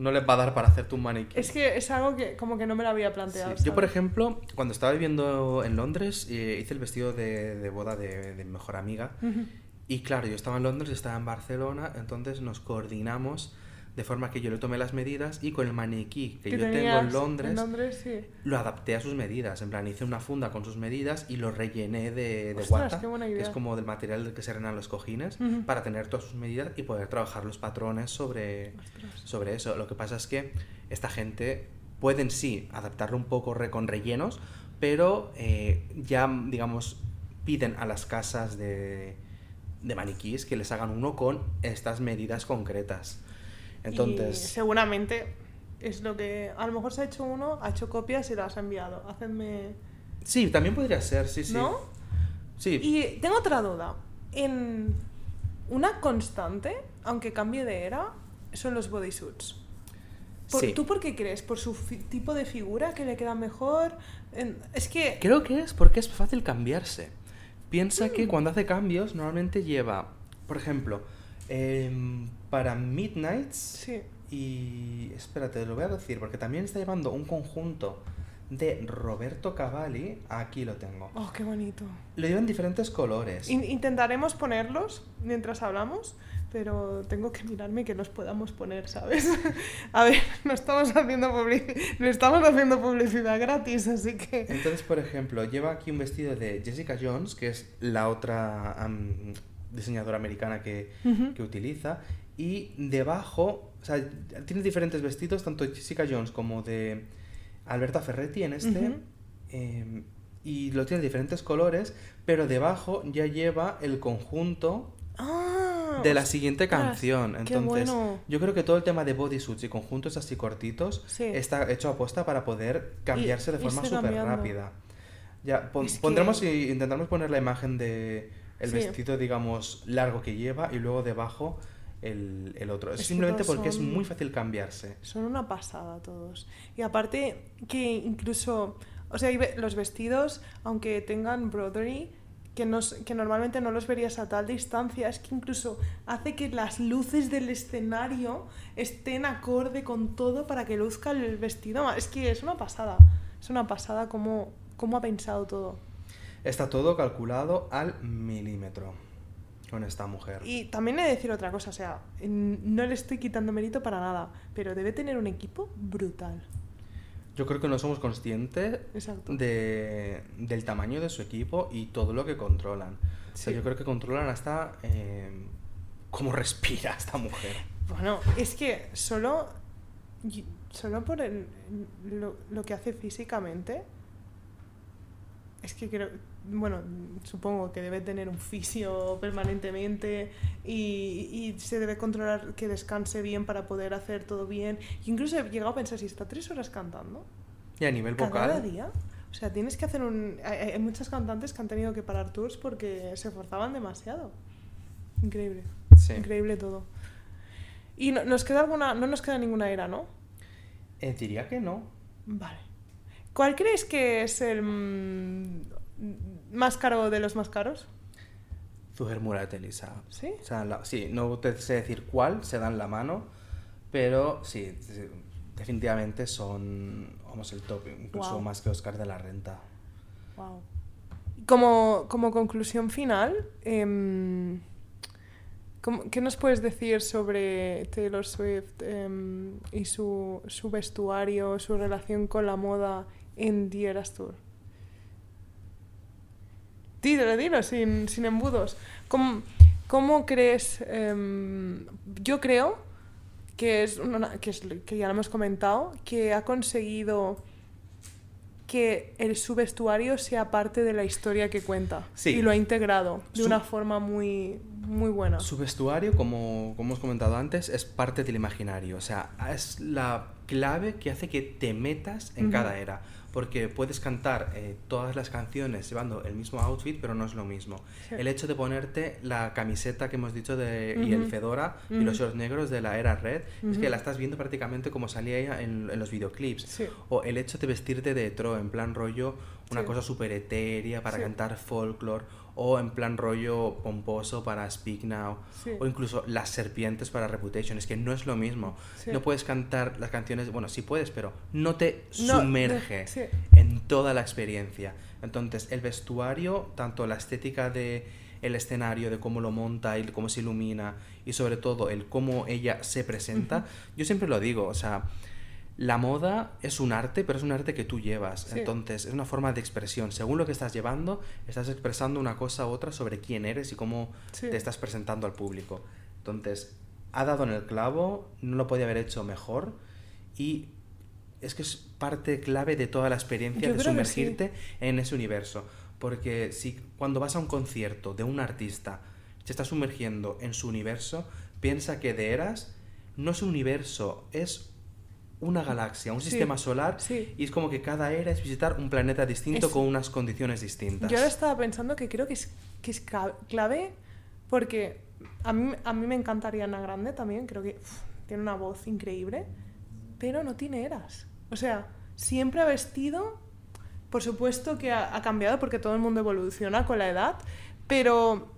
Speaker 2: No les va a dar para hacerte un maniquí.
Speaker 1: Es que es algo que como que no me lo había
Speaker 2: Sí.
Speaker 1: planteado.
Speaker 2: Yo, por ejemplo, cuando estaba viviendo en Londres, eh, hice el vestido de, de boda de, mi mejor amiga.
Speaker 1: Ujú.
Speaker 2: Y claro, yo estaba en Londres, estaba en Barcelona, entonces nos coordinamos de forma que yo le tomé las medidas y con el maniquí que, yo tengo en Londres,
Speaker 1: En Londres, sí.
Speaker 2: lo adapté a sus medidas. En plan, hice una funda con sus medidas y lo rellené de, de
Speaker 1: Ostras,
Speaker 2: guata, que es como del material del que se renan los cojines, para tener todas sus medidas y poder trabajar los patrones sobre,
Speaker 1: Ostras.
Speaker 2: sobre eso. Lo que pasa es que esta gente pueden sí adaptarlo un poco re- con rellenos, pero eh, ya, digamos, piden a las casas de, de maniquís que les hagan uno con estas medidas concretas.
Speaker 1: Y
Speaker 2: Entonces,
Speaker 1: seguramente es lo que... A lo mejor se ha hecho uno, ha hecho copias y las ha enviado. Hacedme...
Speaker 2: sí, también podría ser, sí, sí.
Speaker 1: ¿No?
Speaker 2: Sí,
Speaker 1: Y tengo otra duda. En una constante, aunque cambie de era, son los bodysuits. Por-
Speaker 2: sí.
Speaker 1: ¿Tú por qué crees? ¿Por su tipo de figura que le queda mejor? Es que...
Speaker 2: Creo que es porque es fácil cambiarse. Piensa que
Speaker 1: Mm.
Speaker 2: cuando hace cambios normalmente lleva, por ejemplo, em, para Midnights
Speaker 1: Sí.
Speaker 2: y espérate, lo voy a decir porque también está llevando un conjunto de Roberto Cavalli, aquí lo tengo.
Speaker 1: Oh, qué bonito.
Speaker 2: Lo lleva en diferentes colores.
Speaker 1: In- intentaremos ponerlos mientras hablamos, pero tengo que mirarme que los podamos poner, ¿sabes? A ver, no estamos haciendo publicidad, no estamos haciendo publicidad gratis, así que...
Speaker 2: Entonces, por ejemplo, lleva aquí un vestido de Jessica Jones, que es la otra diseñadora americana que, que utiliza, y debajo, o sea, tiene diferentes vestidos, tanto de Jessica Jones como de Alberta Ferretti en este, em, y lo tiene de diferentes colores, pero debajo ya lleva el conjunto
Speaker 1: Ah,
Speaker 2: de la siguiente
Speaker 1: ostras,
Speaker 2: canción. Entonces,
Speaker 1: bueno.
Speaker 2: yo creo que todo el tema de bodysuits y conjuntos así cortitos
Speaker 1: Sí.
Speaker 2: está hecho aposta para poder cambiarse de forma súper rápida. Ya, pon-
Speaker 1: Es que-
Speaker 2: pondremos y intentaremos poner la imagen de el
Speaker 1: Sí.
Speaker 2: vestido, digamos, largo que lleva y luego debajo el, el otro. Es simplemente porque es muy fácil cambiarse.
Speaker 1: Son una pasada todos. Y aparte que incluso, o sea, los vestidos, aunque tengan brodery, que, nos, que normalmente no los verías a tal distancia, es que incluso hace que las luces del escenario estén acorde con todo para que luzca el vestido. Es que es una pasada. Es una pasada cómo, cómo ha pensado todo.
Speaker 2: Está todo calculado al milímetro con esta mujer.
Speaker 1: Y también he de decir otra cosa, o sea, no le estoy quitando mérito para nada, pero debe tener un equipo brutal.
Speaker 2: Yo creo que no somos conscientes de, del tamaño de su equipo y todo lo que controlan. O sea,
Speaker 1: Sí.
Speaker 2: yo creo que controlan hasta eh, cómo respira esta mujer.
Speaker 1: Bueno, es que solo, solo por el- lo, lo que hace físicamente, es que creo, bueno, supongo que debe tener un fisio permanentemente y, y se debe controlar que descanse bien para poder hacer todo bien. Incluso he llegado a pensar, si está tres horas cantando,
Speaker 2: Y a nivel
Speaker 1: cada
Speaker 2: vocal,
Speaker 1: día, o sea, tienes que hacer un... Hay, hay muchas cantantes que han tenido que parar tours porque se esforzaban demasiado. Increíble.
Speaker 2: sí.
Speaker 1: Increíble todo. Y no, nos queda alguna, no nos queda ninguna era, ¿no?
Speaker 2: Eh, diría que no.
Speaker 1: Vale. ¿Cuál crees que es el mm, más caro de los más caros?
Speaker 2: Zuher Murat Elisa.
Speaker 1: ¿Sí?
Speaker 2: O sea, la- sí, no te sé decir cuál, se dan la mano, pero sí, definitivamente son, vamos, el top, incluso más que Oscar de la Renta.
Speaker 1: Wow. Como, como conclusión final, em, ¿cómo- ¿qué nos puedes decir sobre Taylor Swift em, y su, su vestuario, su relación con la moda en The Eras Tour? Dilo, dilo, sin, sin embudos. ¿Cómo, cómo crees? em, yo creo que es, una, que es que ya lo hemos comentado, que ha conseguido que el, su vestuario sea parte de la historia que cuenta.
Speaker 2: Sí.
Speaker 1: Y lo ha integrado de
Speaker 2: Su-
Speaker 1: una forma muy, muy buena.
Speaker 2: Su vestuario, como, como hemos comentado antes, es parte del imaginario. O sea, es la clave que hace que te metas en cada era. Porque puedes cantar eh, todas las canciones llevando el mismo outfit, pero no es lo mismo.
Speaker 1: Sí.
Speaker 2: El hecho de ponerte la camiseta que hemos dicho de, y el fedora y los shorts negros de la era red, es que la estás viendo prácticamente como salía ella en, en los videoclips.
Speaker 1: Sí.
Speaker 2: O el hecho de vestirte de etro, en plan rollo, una
Speaker 1: Sí.
Speaker 2: cosa súper etérea para cantar folklore, o en plan rollo pomposo para Speak Now,
Speaker 1: Sí.
Speaker 2: o incluso las serpientes para Reputation. Es que no es lo mismo.
Speaker 1: Sí.
Speaker 2: No puedes cantar las canciones, bueno, sí puedes, pero no te
Speaker 1: No,
Speaker 2: sumerge
Speaker 1: sí.
Speaker 2: en toda la experiencia. Entonces, el vestuario, tanto la estética de el escenario, de cómo lo monta y cómo se ilumina, y sobre todo el cómo ella se presenta, yo siempre lo digo, o sea, la moda es un arte, pero es un arte que tú llevas.
Speaker 1: Sí.
Speaker 2: Entonces, es una forma de expresión. Según lo que estás llevando, estás expresando una cosa u otra sobre quién eres y cómo
Speaker 1: Sí.
Speaker 2: te estás presentando al público. Entonces, ha dado en el clavo, no lo podía haber hecho mejor y es que es parte clave de toda la experiencia
Speaker 1: Yo
Speaker 2: de
Speaker 1: sí.
Speaker 2: sumergirte en ese universo. Porque si cuando vas a un concierto de un artista, te estás sumergiendo en su universo, piensa que de Eras no es un universo, es una galaxia, un
Speaker 1: Sí,
Speaker 2: sistema solar,
Speaker 1: sí.
Speaker 2: y es como que cada era es visitar un planeta distinto
Speaker 1: Es-
Speaker 2: con unas condiciones distintas.
Speaker 1: Yo ahora estaba pensando que creo que es, que es ca- clave porque a mí, a mí me encantaría Ana Grande también, creo que tiene una voz increíble, pero no tiene eras. O sea, siempre ha vestido, por supuesto que ha, ha cambiado porque todo el mundo evoluciona con la edad, pero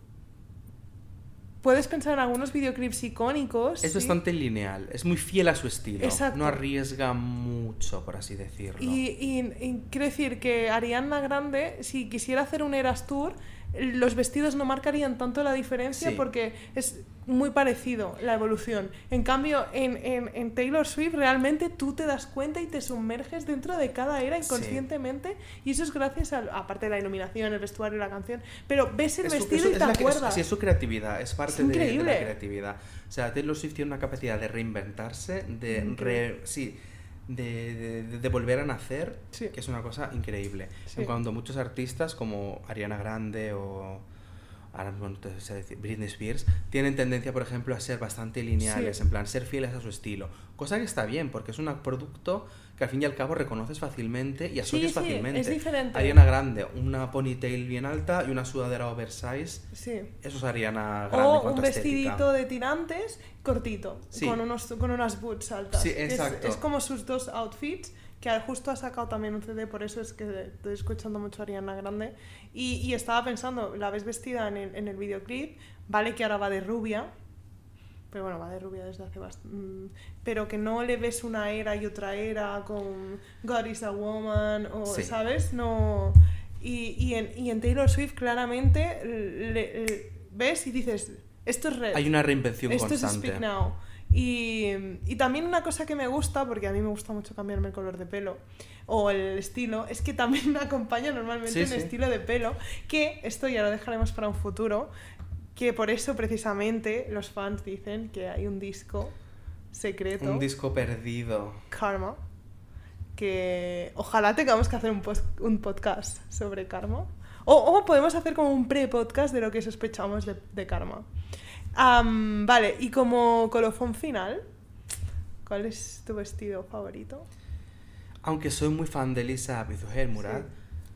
Speaker 1: puedes pensar en algunos videoclips icónicos.
Speaker 2: Es
Speaker 1: ¿sí?
Speaker 2: bastante lineal, es muy fiel a su estilo.
Speaker 1: Exacto.
Speaker 2: No arriesga mucho, por así decirlo.
Speaker 1: Y, y- y quiero decir que Ariana Grande, si quisiera hacer un Eras Tour, los vestidos no marcarían tanto la diferencia
Speaker 2: Sí.
Speaker 1: porque es muy parecido la evolución. En cambio, en, en- en Taylor Swift realmente tú te das cuenta y te sumerges dentro de cada era inconscientemente y eso es gracias a, aparte de la iluminación, el vestuario, la canción, pero ves el vestido y te
Speaker 2: la que- es-
Speaker 1: acuerdas.
Speaker 2: sí, es su creatividad, es parte
Speaker 1: Es
Speaker 2: de- de, la creatividad. O sea, Taylor Swift tiene una capacidad de reinventarse, de, re- sí, de, de- de volver a nacer,
Speaker 1: Sí.
Speaker 2: que es una cosa increíble.
Speaker 1: Sí.
Speaker 2: En cuanto muchos artistas como Ariana Grande o, ahora mismo no te sé decir, Britney Spears, tienen tendencia, por ejemplo, a ser bastante lineales, en plan, ser fieles a su estilo. Cosa que está bien, porque es un producto que al fin y al cabo reconoces fácilmente y asocias
Speaker 1: Sí, sí,
Speaker 2: fácilmente.
Speaker 1: es diferente.
Speaker 2: Ariana Grande, una ponytail bien alta y una sudadera oversize.
Speaker 1: Sí.
Speaker 2: Eso es Ariana Grande.
Speaker 1: O un
Speaker 2: estética.
Speaker 1: vestidito de tirantes cortito,
Speaker 2: Sí.
Speaker 1: con, unos, con unas boots altas.
Speaker 2: Sí,
Speaker 1: es-
Speaker 2: exacto.
Speaker 1: Es, como sus dos outfits, que justo ha sacado también un CD, por eso es que estoy escuchando mucho a Ariana Grande. Y, y estaba pensando, la ves vestida en el, en el videoclip, vale que ahora va de rubia, pero bueno, va de rubia desde hace bastante... Pero que no le ves una era y otra era con God is a Woman, o,
Speaker 2: Sí.
Speaker 1: ¿sabes? No... Y, y, en, y en Taylor Swift claramente le- le- ves y dices, esto es red.
Speaker 2: Hay una reinvención
Speaker 1: Esto es
Speaker 2: constante.
Speaker 1: Speak Now. Y, y también una cosa que me gusta, porque a mí me gusta mucho cambiarme el color de pelo o el estilo, es que también me acompaña normalmente
Speaker 2: Sí,
Speaker 1: un
Speaker 2: sí.
Speaker 1: estilo de pelo, que esto ya lo dejaremos para un futuro, que por eso precisamente los fans dicen que hay un disco secreto,
Speaker 2: Un disco perdido.
Speaker 1: Karma, que ojalá tengamos que hacer un, pos- un podcast sobre Karma. O, o podemos hacer como un pre-podcast de lo que sospechamos de, de Karma. Am, vale, y como colofón final, ¿cuál es tu vestido favorito?
Speaker 2: Aunque soy muy fan de Lisa Murad,
Speaker 1: Sí.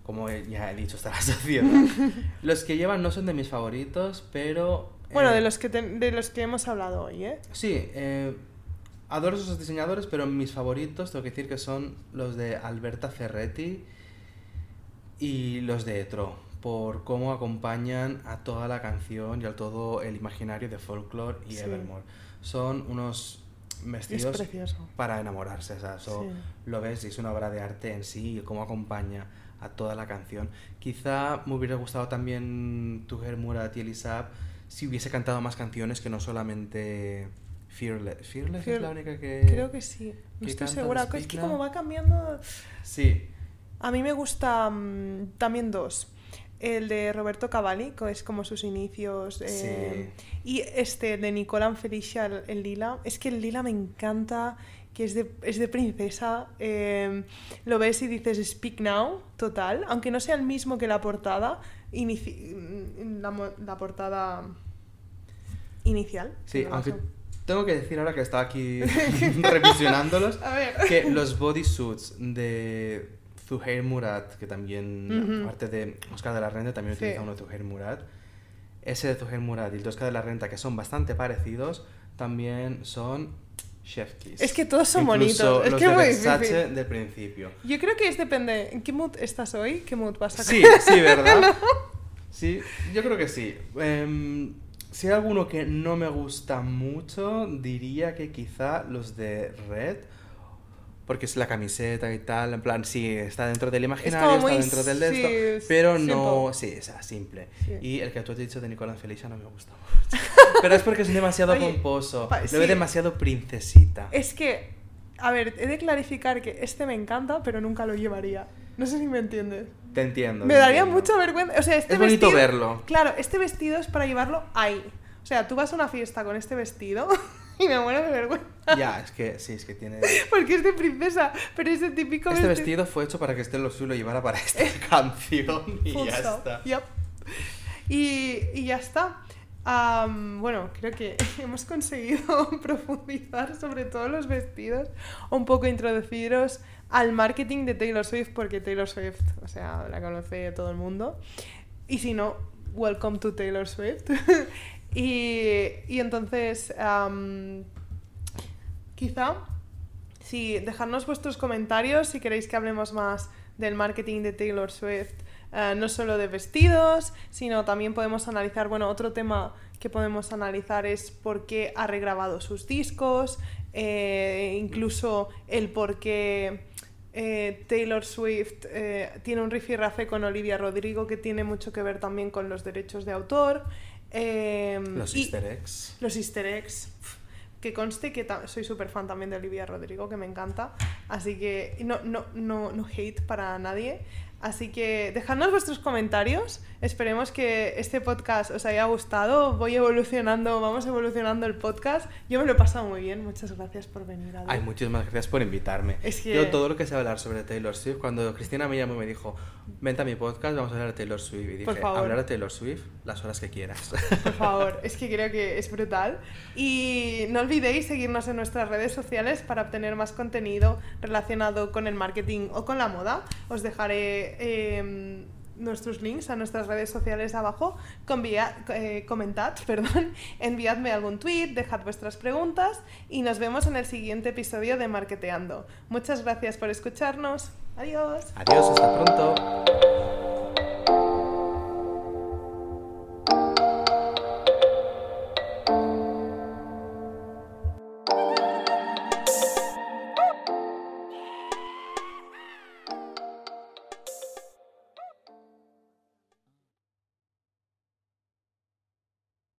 Speaker 2: como ya he dicho hasta la saciedad, los que llevan no son de mis favoritos, pero...
Speaker 1: Bueno,
Speaker 2: eh,
Speaker 1: de los que, te- de los que hemos hablado hoy, ¿eh?
Speaker 2: Sí, eh, adoro esos diseñadores, pero mis favoritos tengo que decir que son los de Alberta Ferretti y los de Etro, por cómo acompañan a toda la canción y a todo el imaginario de folklore y
Speaker 1: Sí.
Speaker 2: Evermore. Son unos
Speaker 1: Es
Speaker 2: vestidos para enamorarse, o sea, eso
Speaker 1: Sí.
Speaker 2: lo ves y es una obra de arte en sí y cómo acompaña a toda la canción. Quizá me hubiera gustado también Tuher Murat y Elisab si hubiese cantado más canciones que no solamente Fearless. Fearless es
Speaker 1: Fear-
Speaker 2: la única que...
Speaker 1: Creo que sí. No
Speaker 2: que
Speaker 1: estoy segura. Es que como va cambiando...
Speaker 2: Sí,
Speaker 1: A mí me gusta mm, también dos. El de Roberto Cavalli, que es como sus inicios. eh, Y este de Nicola Felicia, el, el lila. Es que el lila me encanta, que es de, es de princesa. eh, lo ves y dices Speak Now, total. Aunque no sea el mismo que la portada. mm, la, portada inicial.
Speaker 2: sí, aunque
Speaker 1: caso.
Speaker 2: tengo que decir ahora que estaba aquí revisionándolos,
Speaker 1: A ver.
Speaker 2: que los bodysuits de Zuhair Murat, que también,
Speaker 1: Ujú.
Speaker 2: aparte de Oscar de la Renta, también
Speaker 1: Sí.
Speaker 2: utiliza uno de Zuhair Murat. Ese de Zuhair Murat y el de Oscar de la Renta, que son bastante parecidos, también son Chef Kiss.
Speaker 1: Es que todos son
Speaker 2: Incluso
Speaker 1: bonitos, es
Speaker 2: los
Speaker 1: que
Speaker 2: de
Speaker 1: es muy
Speaker 2: Versace
Speaker 1: difícil.
Speaker 2: del principio.
Speaker 1: Yo creo que es depende. ¿En qué mood estás hoy? ¿Qué mood vas a
Speaker 2: Sí, sí, ¿verdad? Sí, yo creo que sí. Em, si hay alguno que no me gusta mucho, diría que quizá los de Red. Porque es la camiseta y tal, en plan, sí, está dentro del imaginario, está dentro del de
Speaker 1: sí,
Speaker 2: esto, pero no,
Speaker 1: simple.
Speaker 2: sí, o sea, simple.
Speaker 1: Sí.
Speaker 2: Y el que tú has dicho de Nicolás Felicia no me gusta mucho. Pero es porque es demasiado
Speaker 1: Oye,
Speaker 2: pomposo, lo
Speaker 1: sí.
Speaker 2: veo demasiado princesita.
Speaker 1: Es que, a ver, he de clarificar que este me encanta, pero nunca lo llevaría. No sé si me entiendes.
Speaker 2: Te entiendo.
Speaker 1: Me
Speaker 2: te
Speaker 1: daría
Speaker 2: entiendo.
Speaker 1: mucha vergüenza. O sea, este
Speaker 2: Es bonito
Speaker 1: vestido-
Speaker 2: verlo.
Speaker 1: Claro, este vestido es para llevarlo ahí. O sea, tú vas a una fiesta con este vestido y me muero de vergüenza.
Speaker 2: Ya, es que sí, es que tiene...
Speaker 1: Porque es de princesa, pero es de típico
Speaker 2: Este vestido fue hecho para que Esther lo llevara para esta canción y
Speaker 1: Full
Speaker 2: ya
Speaker 1: stop.
Speaker 2: está.
Speaker 1: Yep. Y, y ya está. Bueno, creo que hemos conseguido profundizar sobre todos los vestidos, un poco introduciros al marketing de Taylor Swift, porque Taylor Swift, o sea, la conoce todo el mundo. Y si no, welcome to Taylor Swift. Y, y entonces, quizá Sí, dejadnos vuestros comentarios si queréis que hablemos más del marketing de Taylor Swift, eh, no solo de vestidos, sino también podemos analizar, bueno, otro tema que podemos analizar es por qué ha regrabado sus discos, eh, incluso el por qué eh, Taylor Swift tiene un rifirrafe con Olivia Rodrigo que tiene mucho que ver también con los derechos de autor. Eh,
Speaker 2: Los easter eggs.
Speaker 1: los easter eggs. Que conste que soy súper fan también de Olivia Rodrigo, que me encanta. Así que no, no, no, no hate para nadie. Así que dejadnos vuestros comentarios. Esperemos que este podcast os haya gustado. Voy evolucionando, vamos evolucionando el podcast. Yo me lo he pasado muy bien. Muchas gracias por venir.
Speaker 2: Ay, muchísimas gracias por invitarme.
Speaker 1: Es que...
Speaker 2: Yo todo lo que sé hablar sobre Taylor Swift, cuando Cristina me llamó y me dijo, vente a mi podcast, vamos a hablar de Taylor Swift. Y dije,
Speaker 1: Por favor.
Speaker 2: hablar de Taylor Swift las horas que quieras.
Speaker 1: Por favor, es que creo que es brutal. Y no olvidéis seguirnos en nuestras redes sociales para obtener más contenido relacionado con el marketing o con la moda. Os dejaré eh, nuestros links a nuestras redes sociales abajo. Eh, comentad, perdón, enviadme algún tweet, dejad vuestras preguntas y nos vemos en el siguiente episodio de Marketeando. Muchas gracias por escucharnos. Adiós.
Speaker 2: Adiós, hasta pronto.